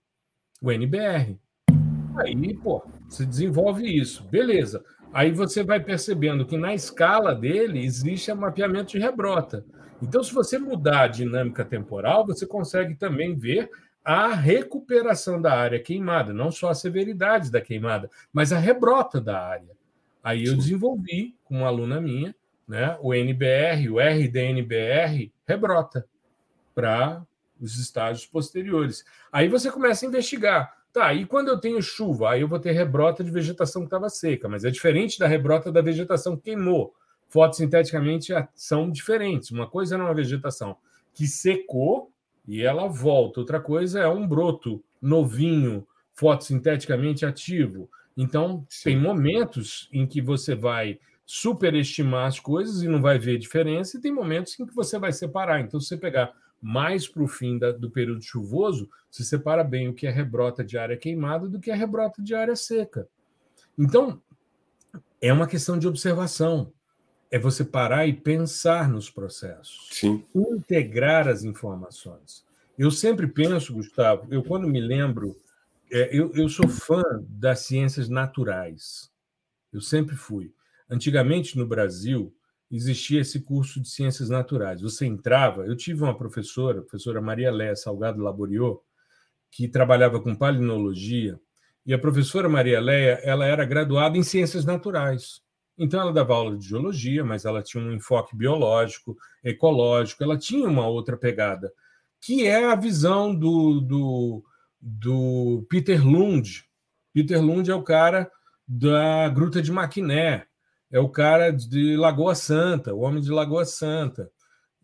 o NBR. Aí, pô, você desenvolve isso. Beleza. Aí você vai percebendo que na escala dele existe mapeamento de rebrota. Então, se você mudar a dinâmica temporal, você consegue também ver a recuperação da área queimada, não só a severidade da queimada, mas a rebrota da área. Aí eu desenvolvi com uma aluna minha, né, o NBR, o RDNBR rebrota para os estágios posteriores. Aí você começa a investigar. Tá, e quando eu tenho chuva, aí eu vou ter rebrota de vegetação que estava seca, mas é diferente da rebrota da vegetação que queimou. Fotossinteticamente são diferentes. Uma coisa é uma vegetação que secou e ela volta. Outra coisa é um broto novinho, fotossinteticamente ativo. Então, Sim. tem momentos em que você vai superestimar as coisas e não vai ver diferença, e tem momentos em que você vai separar. Então, se você pegar mais para o fim da, do período chuvoso, se separa bem o que é rebrota de área queimada do que é rebrota de área seca. Então, é uma questão de observação é você parar e pensar nos processos. Sim. Integrar as informações. Eu sempre penso, Gustavo, eu quando me lembro, é, eu, eu sou fã das ciências naturais. Eu sempre fui. Antigamente, no Brasil, existia esse curso de ciências naturais. Você entrava, eu tive uma professora, a professora Maria Léa Salgado Laboriou, que trabalhava com palinologia, e a professora Maria Léa, ela era graduada em ciências naturais. Então, ela dava aula de geologia, mas ela tinha um enfoque biológico, ecológico, ela tinha uma outra pegada, que é a visão do, do, do Peter Lund. Peter Lund é o cara da Gruta de Maquiné, é o cara de Lagoa Santa, o homem de Lagoa Santa.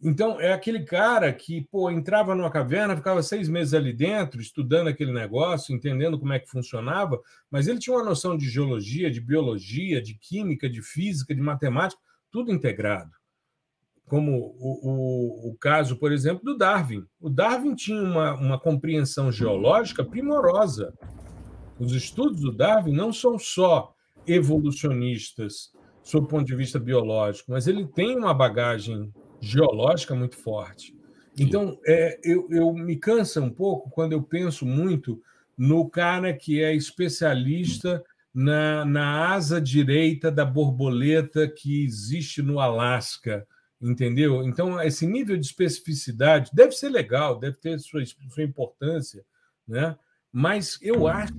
Então, é aquele cara que pô, entrava numa caverna, ficava seis meses ali dentro, estudando aquele negócio, entendendo como é que funcionava, mas ele tinha uma noção de geologia, de biologia, de química, de física, de matemática, tudo integrado. Como o, o, o caso, por exemplo, do Darwin. O Darwin tinha uma, uma compreensão geológica primorosa. Os estudos do Darwin não são só evolucionistas, sob o ponto de vista biológico, mas ele tem uma bagagem geológica muito forte. Então, é, eu, eu me cansa um pouco quando eu penso muito no cara que é especialista na, na asa direita da borboleta que existe no Alasca, entendeu? Então, esse nível de especificidade deve ser legal, deve ter sua, sua importância, né? mas eu acho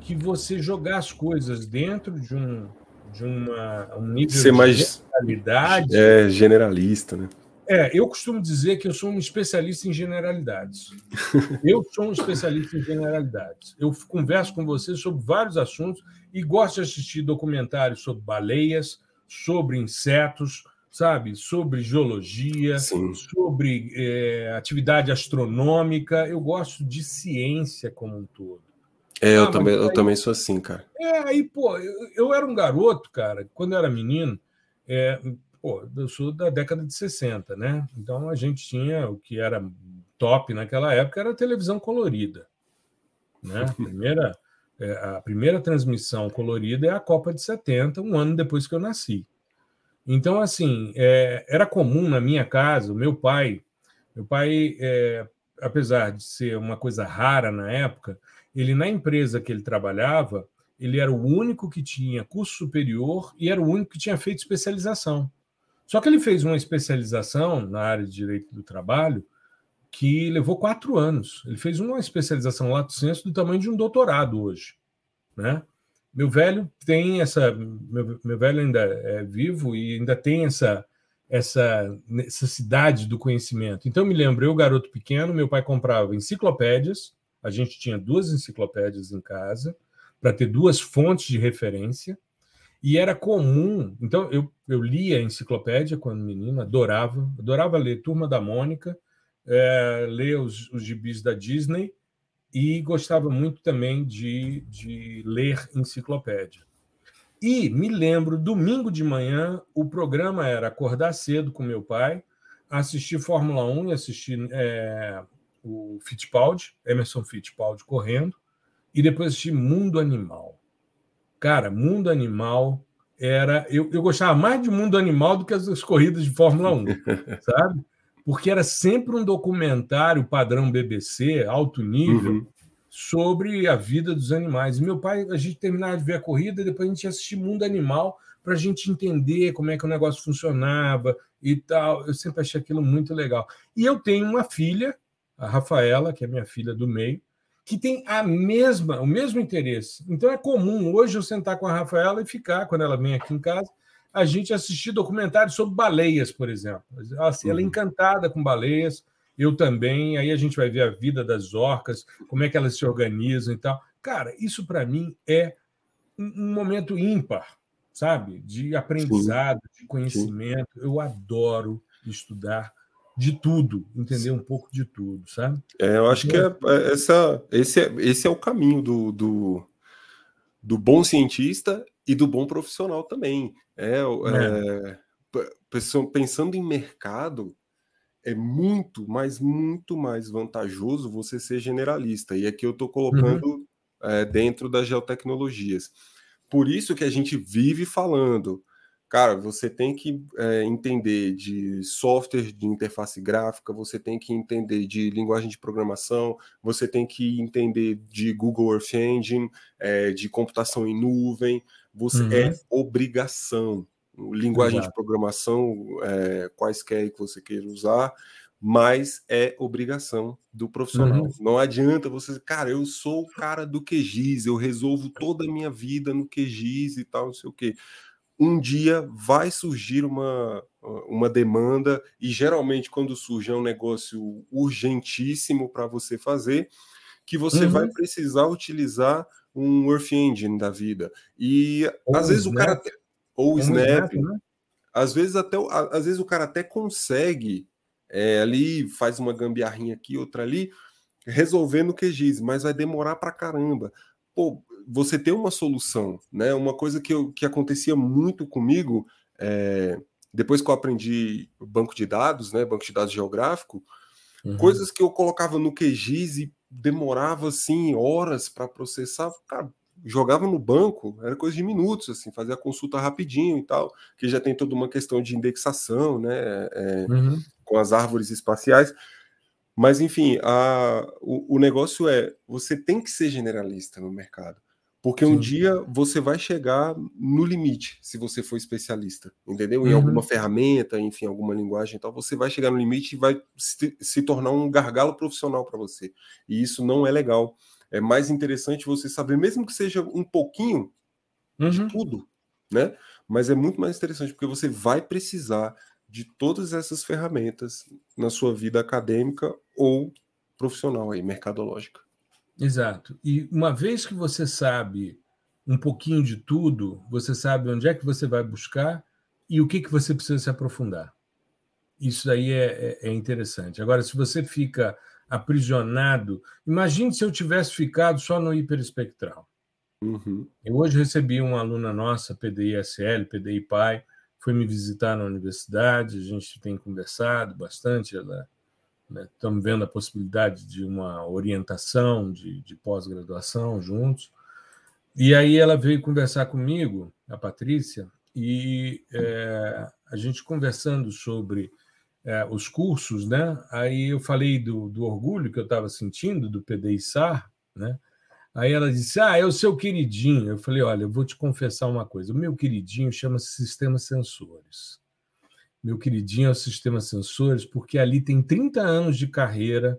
que você jogar as coisas dentro de um, de uma, um nível Ser de mais generalidade. É generalista, né? É, eu costumo dizer que eu sou um especialista em generalidades. *laughs* Eu sou um especialista em generalidades. Eu converso com você sobre vários assuntos e gosto de assistir documentários sobre baleias, sobre insetos, sabe, sobre geologia, Sim. sobre é, atividade astronômica. Eu gosto de ciência como um todo. É, eu, Ah, também, eu aí- também sou assim, cara. É, aí, pô, eu, eu era um garoto, cara, quando eu era menino, é, pô, eu sou da década de 60, né? Então a gente tinha o que era top naquela época era a televisão colorida, né? A primeira, *laughs* é, a primeira transmissão colorida é a Copa de 70, um ano depois que eu nasci. Então, assim, é, era comum na minha casa, o meu pai, meu pai, é, apesar de ser uma coisa rara na época, ele na empresa que ele trabalhava, ele era o único que tinha curso superior e era o único que tinha feito especialização. Só que ele fez uma especialização na área de direito do trabalho que levou quatro anos. Ele fez uma especialização lato sensu do tamanho de um doutorado hoje, né? Meu velho tem essa, meu, meu velho ainda é vivo e ainda tem essa essa necessidade do conhecimento. Então me lembro, eu garoto pequeno, meu pai comprava enciclopédias, a gente tinha duas enciclopédias em casa para ter duas fontes de referência. E era comum, então eu, eu lia a enciclopédia quando menino, adorava, adorava ler Turma da Mônica, é, ler os, os gibis da Disney e gostava muito também de, de ler enciclopédia. E me lembro, domingo de manhã, o programa era acordar cedo com meu pai, assistir Fórmula 1 e assistir é, o Fittipaldi, Emerson Fittipaldi correndo, e depois assistir Mundo Animal. Cara, Mundo Animal era. Eu, eu gostava mais de Mundo Animal do que as, as corridas de Fórmula 1, *laughs* sabe? Porque era sempre um documentário padrão BBC, alto nível, Uhum. sobre a vida dos animais. E meu pai, a gente terminava de ver a corrida, depois a gente ia assistir Mundo Animal para a gente entender como é que o negócio funcionava e tal. Eu sempre achei aquilo muito legal. E eu tenho uma filha, a Rafaela, que é minha filha do meio, que tem a mesma, o mesmo interesse. Então é comum hoje eu sentar com a Rafaela e ficar, quando ela vem aqui em casa, a gente assistir documentários sobre baleias, por exemplo. Assim, ela é Uhum. encantada com baleias, eu também. Aí a gente vai ver a vida das orcas, como é que elas se organizam e tal. Cara, isso para mim é um um momento ímpar, sabe? De aprendizado, de conhecimento. Eu adoro estudar de tudo, entender um pouco de tudo, sabe? É, eu acho que é, é- essa, esse, é, esse é o caminho do, do, do bom cientista e do bom profissional também. É, é, pessoa- pensando em mercado, é muito, mas muito mais vantajoso você ser generalista. E aqui eu estou colocando é, dentro das geotecnologias. Por isso que a gente vive falando, cara, você tem que é, entender de software de interface gráfica, você tem que entender de linguagem de programação, você tem que entender de Google Earth Engine, é, de computação em nuvem. Você Uhum. é obrigação. Linguagem Exato. de programação, é, quaisquer que você queira usar, mas é obrigação do profissional. Uhum. Não adianta você, cara, eu sou o cara do QGIS, eu resolvo toda a minha vida no QGIS e tal, não sei o quê. Um dia vai surgir uma, uma demanda, e geralmente quando surge é um negócio urgentíssimo para você fazer, que você Uhum. vai precisar utilizar um Earth Engine da vida. E Ou às vezes o cara. Até- Ou o o Snap, Snap, né? às vezes até o- às vezes o cara até consegue é, ali faz uma gambiarrinha aqui outra ali resolver no QGIS mas vai demorar para caramba pô você tem uma solução né uma coisa que, eu, que acontecia muito comigo é, depois que eu aprendi banco de dados né banco de dados geográfico Uhum. coisas que eu colocava no QGIS e demorava assim horas para processar cara jogava no banco, era coisa de minutos, assim, fazia a consulta rapidinho e tal, que já tem toda uma questão de indexação, né, é, Uhum. com as árvores espaciais. Mas, enfim, a, o, o negócio é: você tem que ser generalista no mercado. Porque um Sim. dia você vai chegar no limite, se você for especialista, entendeu? Em uhum. alguma ferramenta, enfim, alguma linguagem e tal, você vai chegar no limite e vai se, se tornar um gargalo profissional para você. E isso não é legal. É mais interessante você saber, mesmo que seja um pouquinho uhum. de tudo, né? Mas é muito mais interessante porque você vai precisar de todas essas ferramentas na sua vida acadêmica ou profissional aí, mercadológica. Exato. E uma vez que você sabe um pouquinho de tudo, você sabe onde é que você vai buscar e o que, que você precisa se aprofundar. Isso aí é, é, é interessante. Agora, se você fica aprisionado, imagine se eu tivesse ficado só no hiperespectral. Uhum. Eu hoje recebi uma aluna nossa, PDI-SL, PDI-PAI, foi me visitar na universidade, a gente tem conversado bastante, ela né? Estamos vendo a possibilidade de uma orientação de, de pós-graduação juntos. E aí ela veio conversar comigo, a Patrícia, e é, a gente conversando sobre é, os cursos, né? Aí eu falei do, do orgulho que eu estava sentindo do PDI-SAR, né? Aí ela disse: Ah, é o seu queridinho. Eu falei: Olha, eu vou te confessar uma coisa. O meu queridinho chama-se Sistemas Sensores meu queridinho, é o sistema sensores, porque ali tem 30 anos de carreira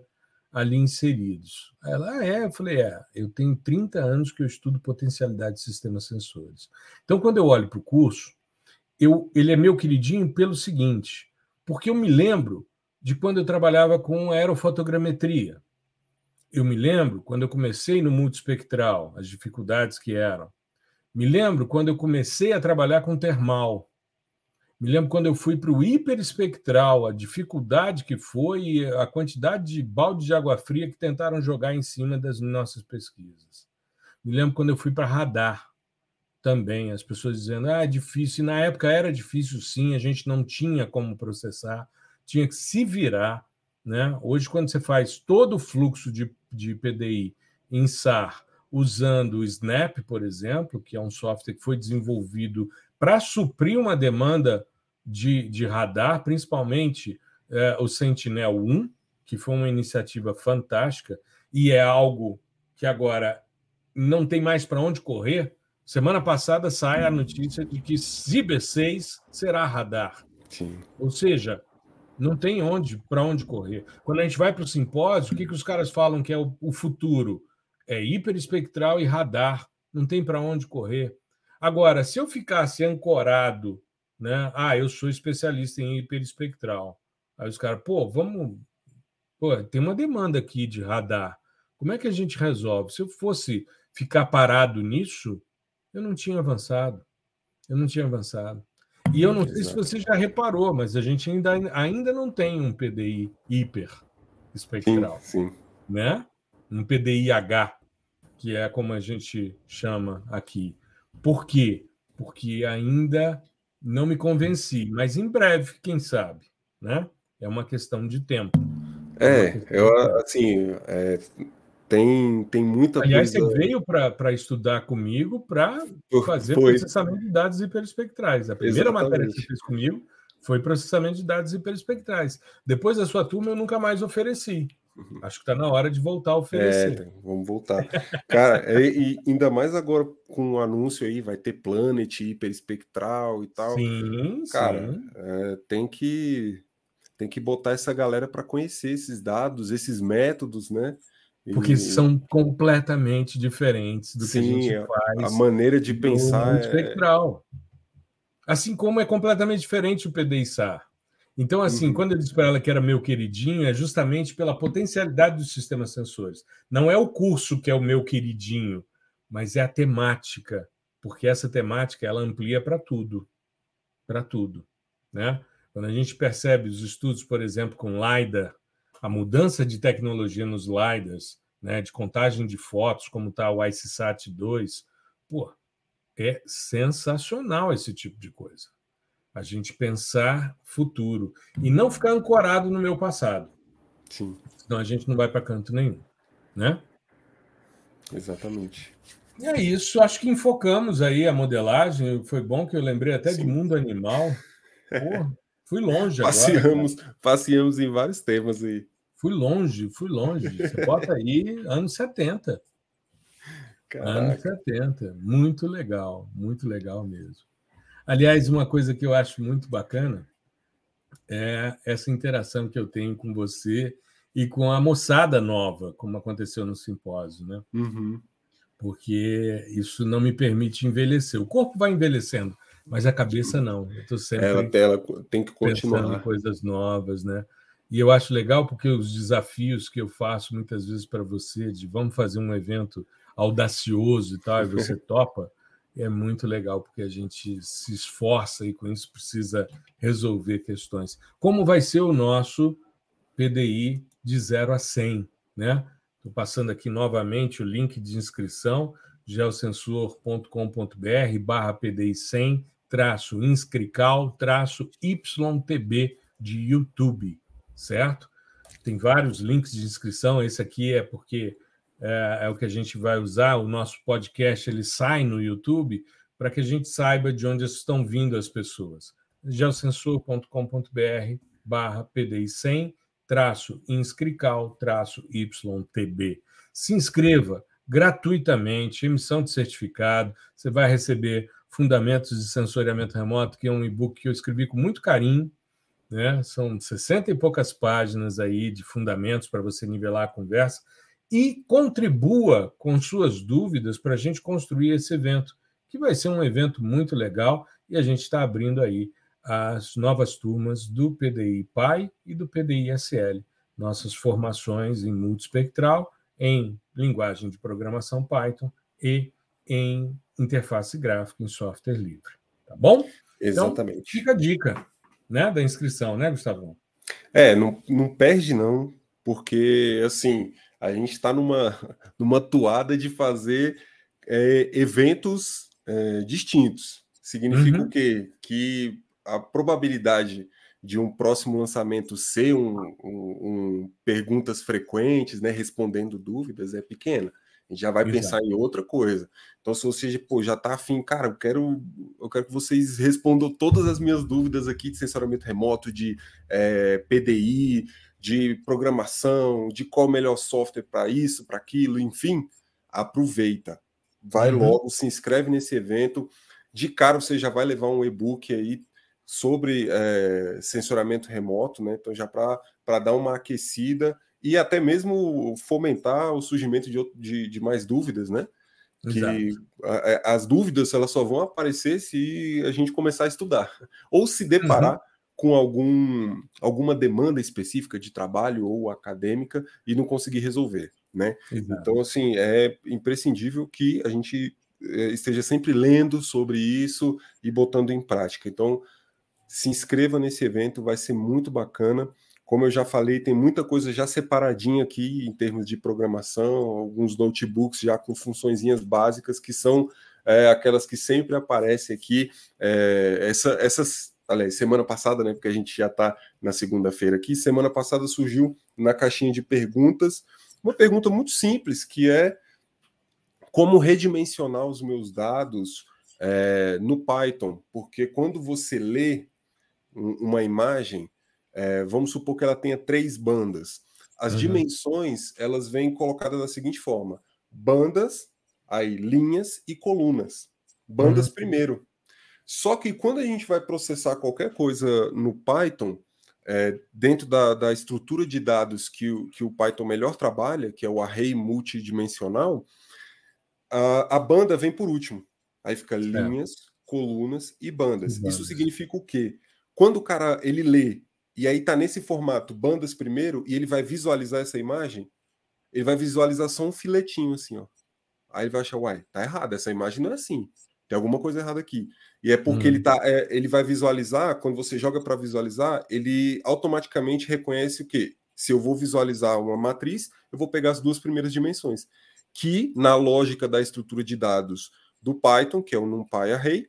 ali inseridos. Ela, ah, é? Eu falei, é, eu tenho 30 anos que eu estudo potencialidade de sistemas sensores. Então, quando eu olho para o curso, eu, ele é meu queridinho pelo seguinte, porque eu me lembro de quando eu trabalhava com aerofotogrametria. Eu me lembro quando eu comecei no multispectral, as dificuldades que eram. Me lembro quando eu comecei a trabalhar com termal. Me lembro quando eu fui para o hiperespectral, a dificuldade que foi a quantidade de balde de água fria que tentaram jogar em cima das nossas pesquisas. Me lembro quando eu fui para radar também, as pessoas dizendo: ah, é difícil. E na época era difícil, sim, a gente não tinha como processar, tinha que se virar. Né? Hoje, quando você faz todo o fluxo de, de PDI em SAR, usando o Snap, por exemplo, que é um software que foi desenvolvido para suprir uma demanda de, de radar, principalmente é, o Sentinel-1, que foi uma iniciativa fantástica e é algo que agora não tem mais para onde correr. Semana passada sai a notícia de que Ciber 6 será radar. Sim. Ou seja, não tem onde para onde correr. Quando a gente vai para o simpósio, o que, que os caras falam que é o, o futuro? É hiperespectral e radar. Não tem para onde correr. Agora, se eu ficasse ancorado, né? Ah, eu sou especialista em hiperespectral. Aí os caras, pô, vamos. Pô, tem uma demanda aqui de radar. Como é que a gente resolve? Se eu fosse ficar parado nisso, eu não tinha avançado. Eu não tinha avançado. E eu não sei se você já reparou, mas a gente ainda, ainda não tem um PDI hiper espectral. Sim, sim. Né? Um PDI H, que é como a gente chama aqui. Por quê? Porque ainda não me convenci, mas em breve, quem sabe, né? É uma questão de tempo. É, eu assim, é, tem, tem muita Aliás, coisa... você veio para estudar comigo para fazer foi. processamento de dados hiperespectrais. A primeira Exatamente. matéria que você fez comigo foi processamento de dados hiperespectrais. Depois da sua turma, eu nunca mais ofereci. Acho que está na hora de voltar a oferecer. É, vamos voltar. Cara, e, e, ainda mais agora com o anúncio aí, vai ter Planet, hiperespectral e tal. Sim, Cara, sim. É, tem que tem que botar essa galera para conhecer esses dados, esses métodos, né? Porque são completamente diferentes do sim, que a gente faz. A maneira de pensar. É espectral. É... Assim como é completamente diferente o PDI-SAR. Então, assim, uhum. quando eu disse para ela que era meu queridinho, é justamente pela potencialidade dos sistemas sensores. Não é o curso que é o meu queridinho, mas é a temática, porque essa temática ela amplia para tudo, para tudo, né? Quando a gente percebe os estudos, por exemplo, com LiDAR, a mudança de tecnologia nos LiDARs, né, de contagem de fotos, como está o ICSat 2, pô, é sensacional esse tipo de coisa a gente pensar futuro e não ficar ancorado no meu passado. Sim. Senão a gente não vai para canto nenhum, né? Exatamente. E é isso, acho que enfocamos aí a modelagem. Foi bom que eu lembrei até Sim. de mundo animal. Pô, fui longe passeamos, agora. Passeamos em vários temas aí. Fui longe, fui longe. Você bota aí anos 70. Caraca. Anos 70. Muito legal, muito legal mesmo. Aliás, uma coisa que eu acho muito bacana é essa interação que eu tenho com você e com a moçada nova, como aconteceu no simpósio, né? Uhum. Porque isso não me permite envelhecer. O corpo vai envelhecendo, mas a cabeça não. Eu estou sempre ela, ela tem que continuar pensando em coisas novas, né? E eu acho legal porque os desafios que eu faço muitas vezes para você, de vamos fazer um evento audacioso e tal, e você *laughs* topa, é muito legal porque a gente se esforça e com isso precisa resolver questões. Como vai ser o nosso PDI de 0 a 100, né? Estou passando aqui novamente o link de inscrição, geosensor.com.br barra PDI 100 traço inscrical traço YTB de YouTube, certo? Tem vários links de inscrição, esse aqui é porque é, é o que a gente vai usar, o nosso podcast ele sai no YouTube para que a gente saiba de onde estão vindo as pessoas. geosensor.com.br barra PDI 100 traço inscrical traço YTB. Se inscreva gratuitamente, emissão de certificado, você vai receber Fundamentos de Sensoriamento Remoto, que é um e-book que eu escrevi com muito carinho, né? São 60 e poucas páginas aí de fundamentos para você nivelar a conversa e contribua com suas dúvidas para a gente construir esse evento, que vai ser um evento muito legal e a gente está abrindo aí as novas turmas do PDI PAI e do PDI SL, nossas formações em multispectral, em linguagem de programação Python e em interface gráfica em software livre. Tá bom? Exatamente. Então, fica a dica né, da inscrição, né, Gustavo? É, não, não perde não, porque assim a gente está numa, numa toada de fazer é, eventos é, distintos. Significa uhum. o quê? Que a probabilidade de um próximo lançamento ser um, um, um perguntas frequentes, né, respondendo dúvidas, é pequena. A gente já vai Exato. pensar em outra coisa. Então, se você pô, já está afim, cara, eu quero, eu quero que vocês respondam todas as minhas dúvidas aqui de sensoramento remoto, de é, PDI, de programação, de qual o melhor software para isso, para aquilo, enfim, aproveita. Vai uhum. logo, se inscreve nesse evento. De cara você já vai levar um e-book aí sobre é, sensoramento remoto, né? Então, já para dar uma aquecida e até mesmo fomentar o surgimento de, de, de mais dúvidas, né? Que a, é, as dúvidas elas só vão aparecer se a gente começar a estudar ou se deparar uhum com algum, alguma demanda específica de trabalho ou acadêmica e não conseguir resolver, né? Exato. Então, assim, é imprescindível que a gente eh, esteja sempre lendo sobre isso e botando em prática. Então, se inscreva nesse evento, vai ser muito bacana. Como eu já falei, tem muita coisa já separadinha aqui em termos de programação, alguns notebooks já com funçõezinhas básicas que são é, aquelas que sempre aparecem aqui. É, essa, essas aliás, semana passada, né? Porque a gente já está na segunda-feira aqui. Semana passada surgiu na caixinha de perguntas uma pergunta muito simples, que é como redimensionar os meus dados é, no Python, porque quando você lê uma imagem, é, vamos supor que ela tenha três bandas. As uhum. dimensões elas vêm colocadas da seguinte forma: bandas, aí linhas e colunas. Bandas uhum. primeiro, só que quando a gente vai processar qualquer coisa no Python, é, dentro da, da, estrutura de dados que o, que o Python melhor trabalha, que é o array multidimensional, a, a banda vem por último. Aí fica é. linhas, colunas e bandas. bandas. Isso significa o quê? Quando o cara ele lê e aí tá nesse formato bandas primeiro e ele vai visualizar essa imagem, ele vai visualizar só um filetinho assim, ó. Aí ele vai achar, uai, tá errado, essa imagem não é assim. Tem alguma coisa errada aqui. E é porque hum. ele, tá, é, ele vai visualizar, quando você joga para visualizar, ele automaticamente reconhece o quê? Se eu vou visualizar uma matriz, eu vou pegar as duas primeiras dimensões. Que, na lógica da estrutura de dados do Python, que é o NumPy Array,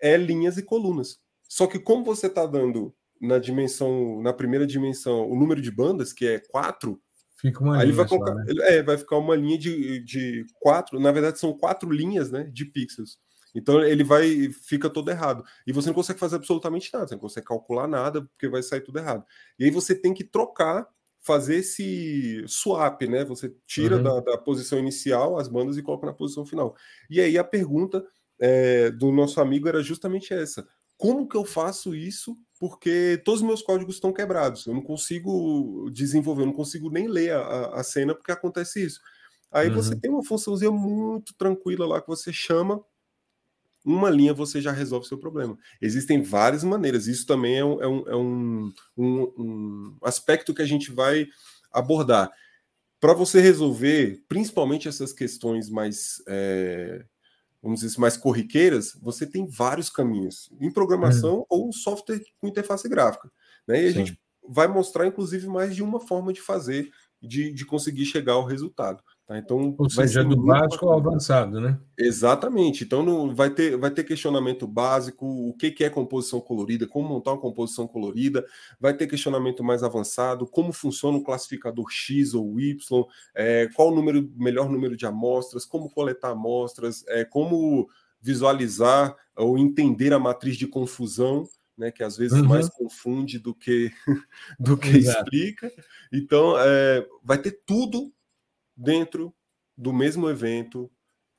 é linhas e colunas. Só que como você está dando na dimensão, na primeira dimensão, o número de bandas, que é quatro, Fica uma aí linha. Vai, colocar, né? é, vai ficar uma linha de, de quatro, na verdade são quatro linhas né, de pixels. Então ele vai, fica todo errado. E você não consegue fazer absolutamente nada, você não consegue calcular nada, porque vai sair tudo errado. E aí você tem que trocar fazer esse swap, né? Você tira uhum. da, da, posição inicial as bandas e coloca na posição final. E aí a pergunta é, do nosso amigo era justamente essa: como que eu faço isso? Porque todos os meus códigos estão quebrados, eu não consigo desenvolver, eu não consigo nem ler a, a cena porque acontece isso. Aí uhum. você tem uma funçãozinha muito tranquila lá que você chama uma linha você já resolve seu problema. Existem várias maneiras, isso também é um, é um, é um, um aspecto que a gente vai abordar. Para você resolver, principalmente essas questões mais, é, vamos dizer, assim, mais corriqueiras, você tem vários caminhos, em programação uhum. ou software com interface gráfica. Né? E a Sim. gente vai mostrar, inclusive, mais de uma forma de fazer, de, de conseguir chegar ao resultado. Tá? Então, Ou seja, do básico ao avançado, né? Exatamente. Então, no, vai, ter, vai ter questionamento básico, o que, que é composição colorida, como montar uma composição colorida, vai ter questionamento mais avançado, como funciona o classificador X ou Y, é, qual o número, melhor número de amostras, como coletar amostras, é, como visualizar ou entender a matriz de confusão, né, que às vezes uhum. mais confunde do que, *laughs* do que explica. Então, é, vai ter tudo dentro do mesmo evento,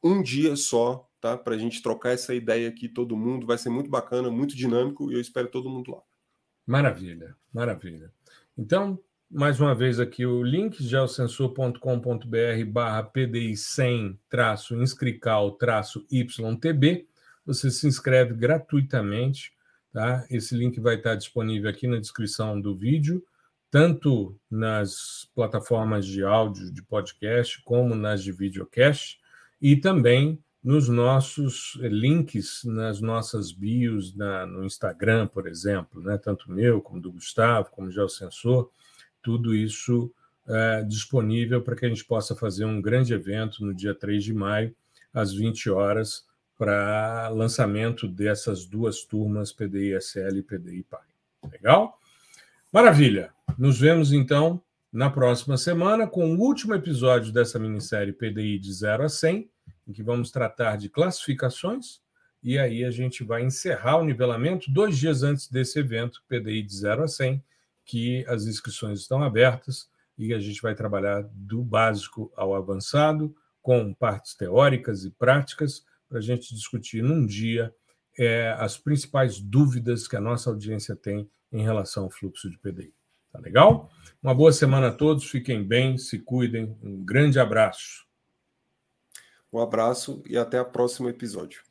um dia só, tá? Para a gente trocar essa ideia aqui, todo mundo. Vai ser muito bacana, muito dinâmico e eu espero todo mundo lá. Maravilha, maravilha. Então, mais uma vez aqui o link, geosensor.com.br barra PDI 100 traço inscrical traço YTB. Você se inscreve gratuitamente, tá? Esse link vai estar disponível aqui na descrição do vídeo tanto nas plataformas de áudio de podcast, como nas de videocast, e também nos nossos links, nas nossas bios na, no Instagram, por exemplo, né? tanto meu, como do Gustavo, como já o Sensor, tudo isso é disponível para que a gente possa fazer um grande evento no dia 3 de maio, às 20 horas, para lançamento dessas duas turmas, PDI-SL e PDI-PAI. Legal? Maravilha! Nos vemos então na próxima semana com o último episódio dessa minissérie PDI de 0 a 100, em que vamos tratar de classificações. E aí a gente vai encerrar o nivelamento dois dias antes desse evento, PDI de 0 a 100, que as inscrições estão abertas e a gente vai trabalhar do básico ao avançado, com partes teóricas e práticas, para a gente discutir num dia é, as principais dúvidas que a nossa audiência tem em relação ao fluxo de PDI. Tá legal? Uma boa semana a todos, fiquem bem, se cuidem. Um grande abraço. Um abraço e até o próximo episódio.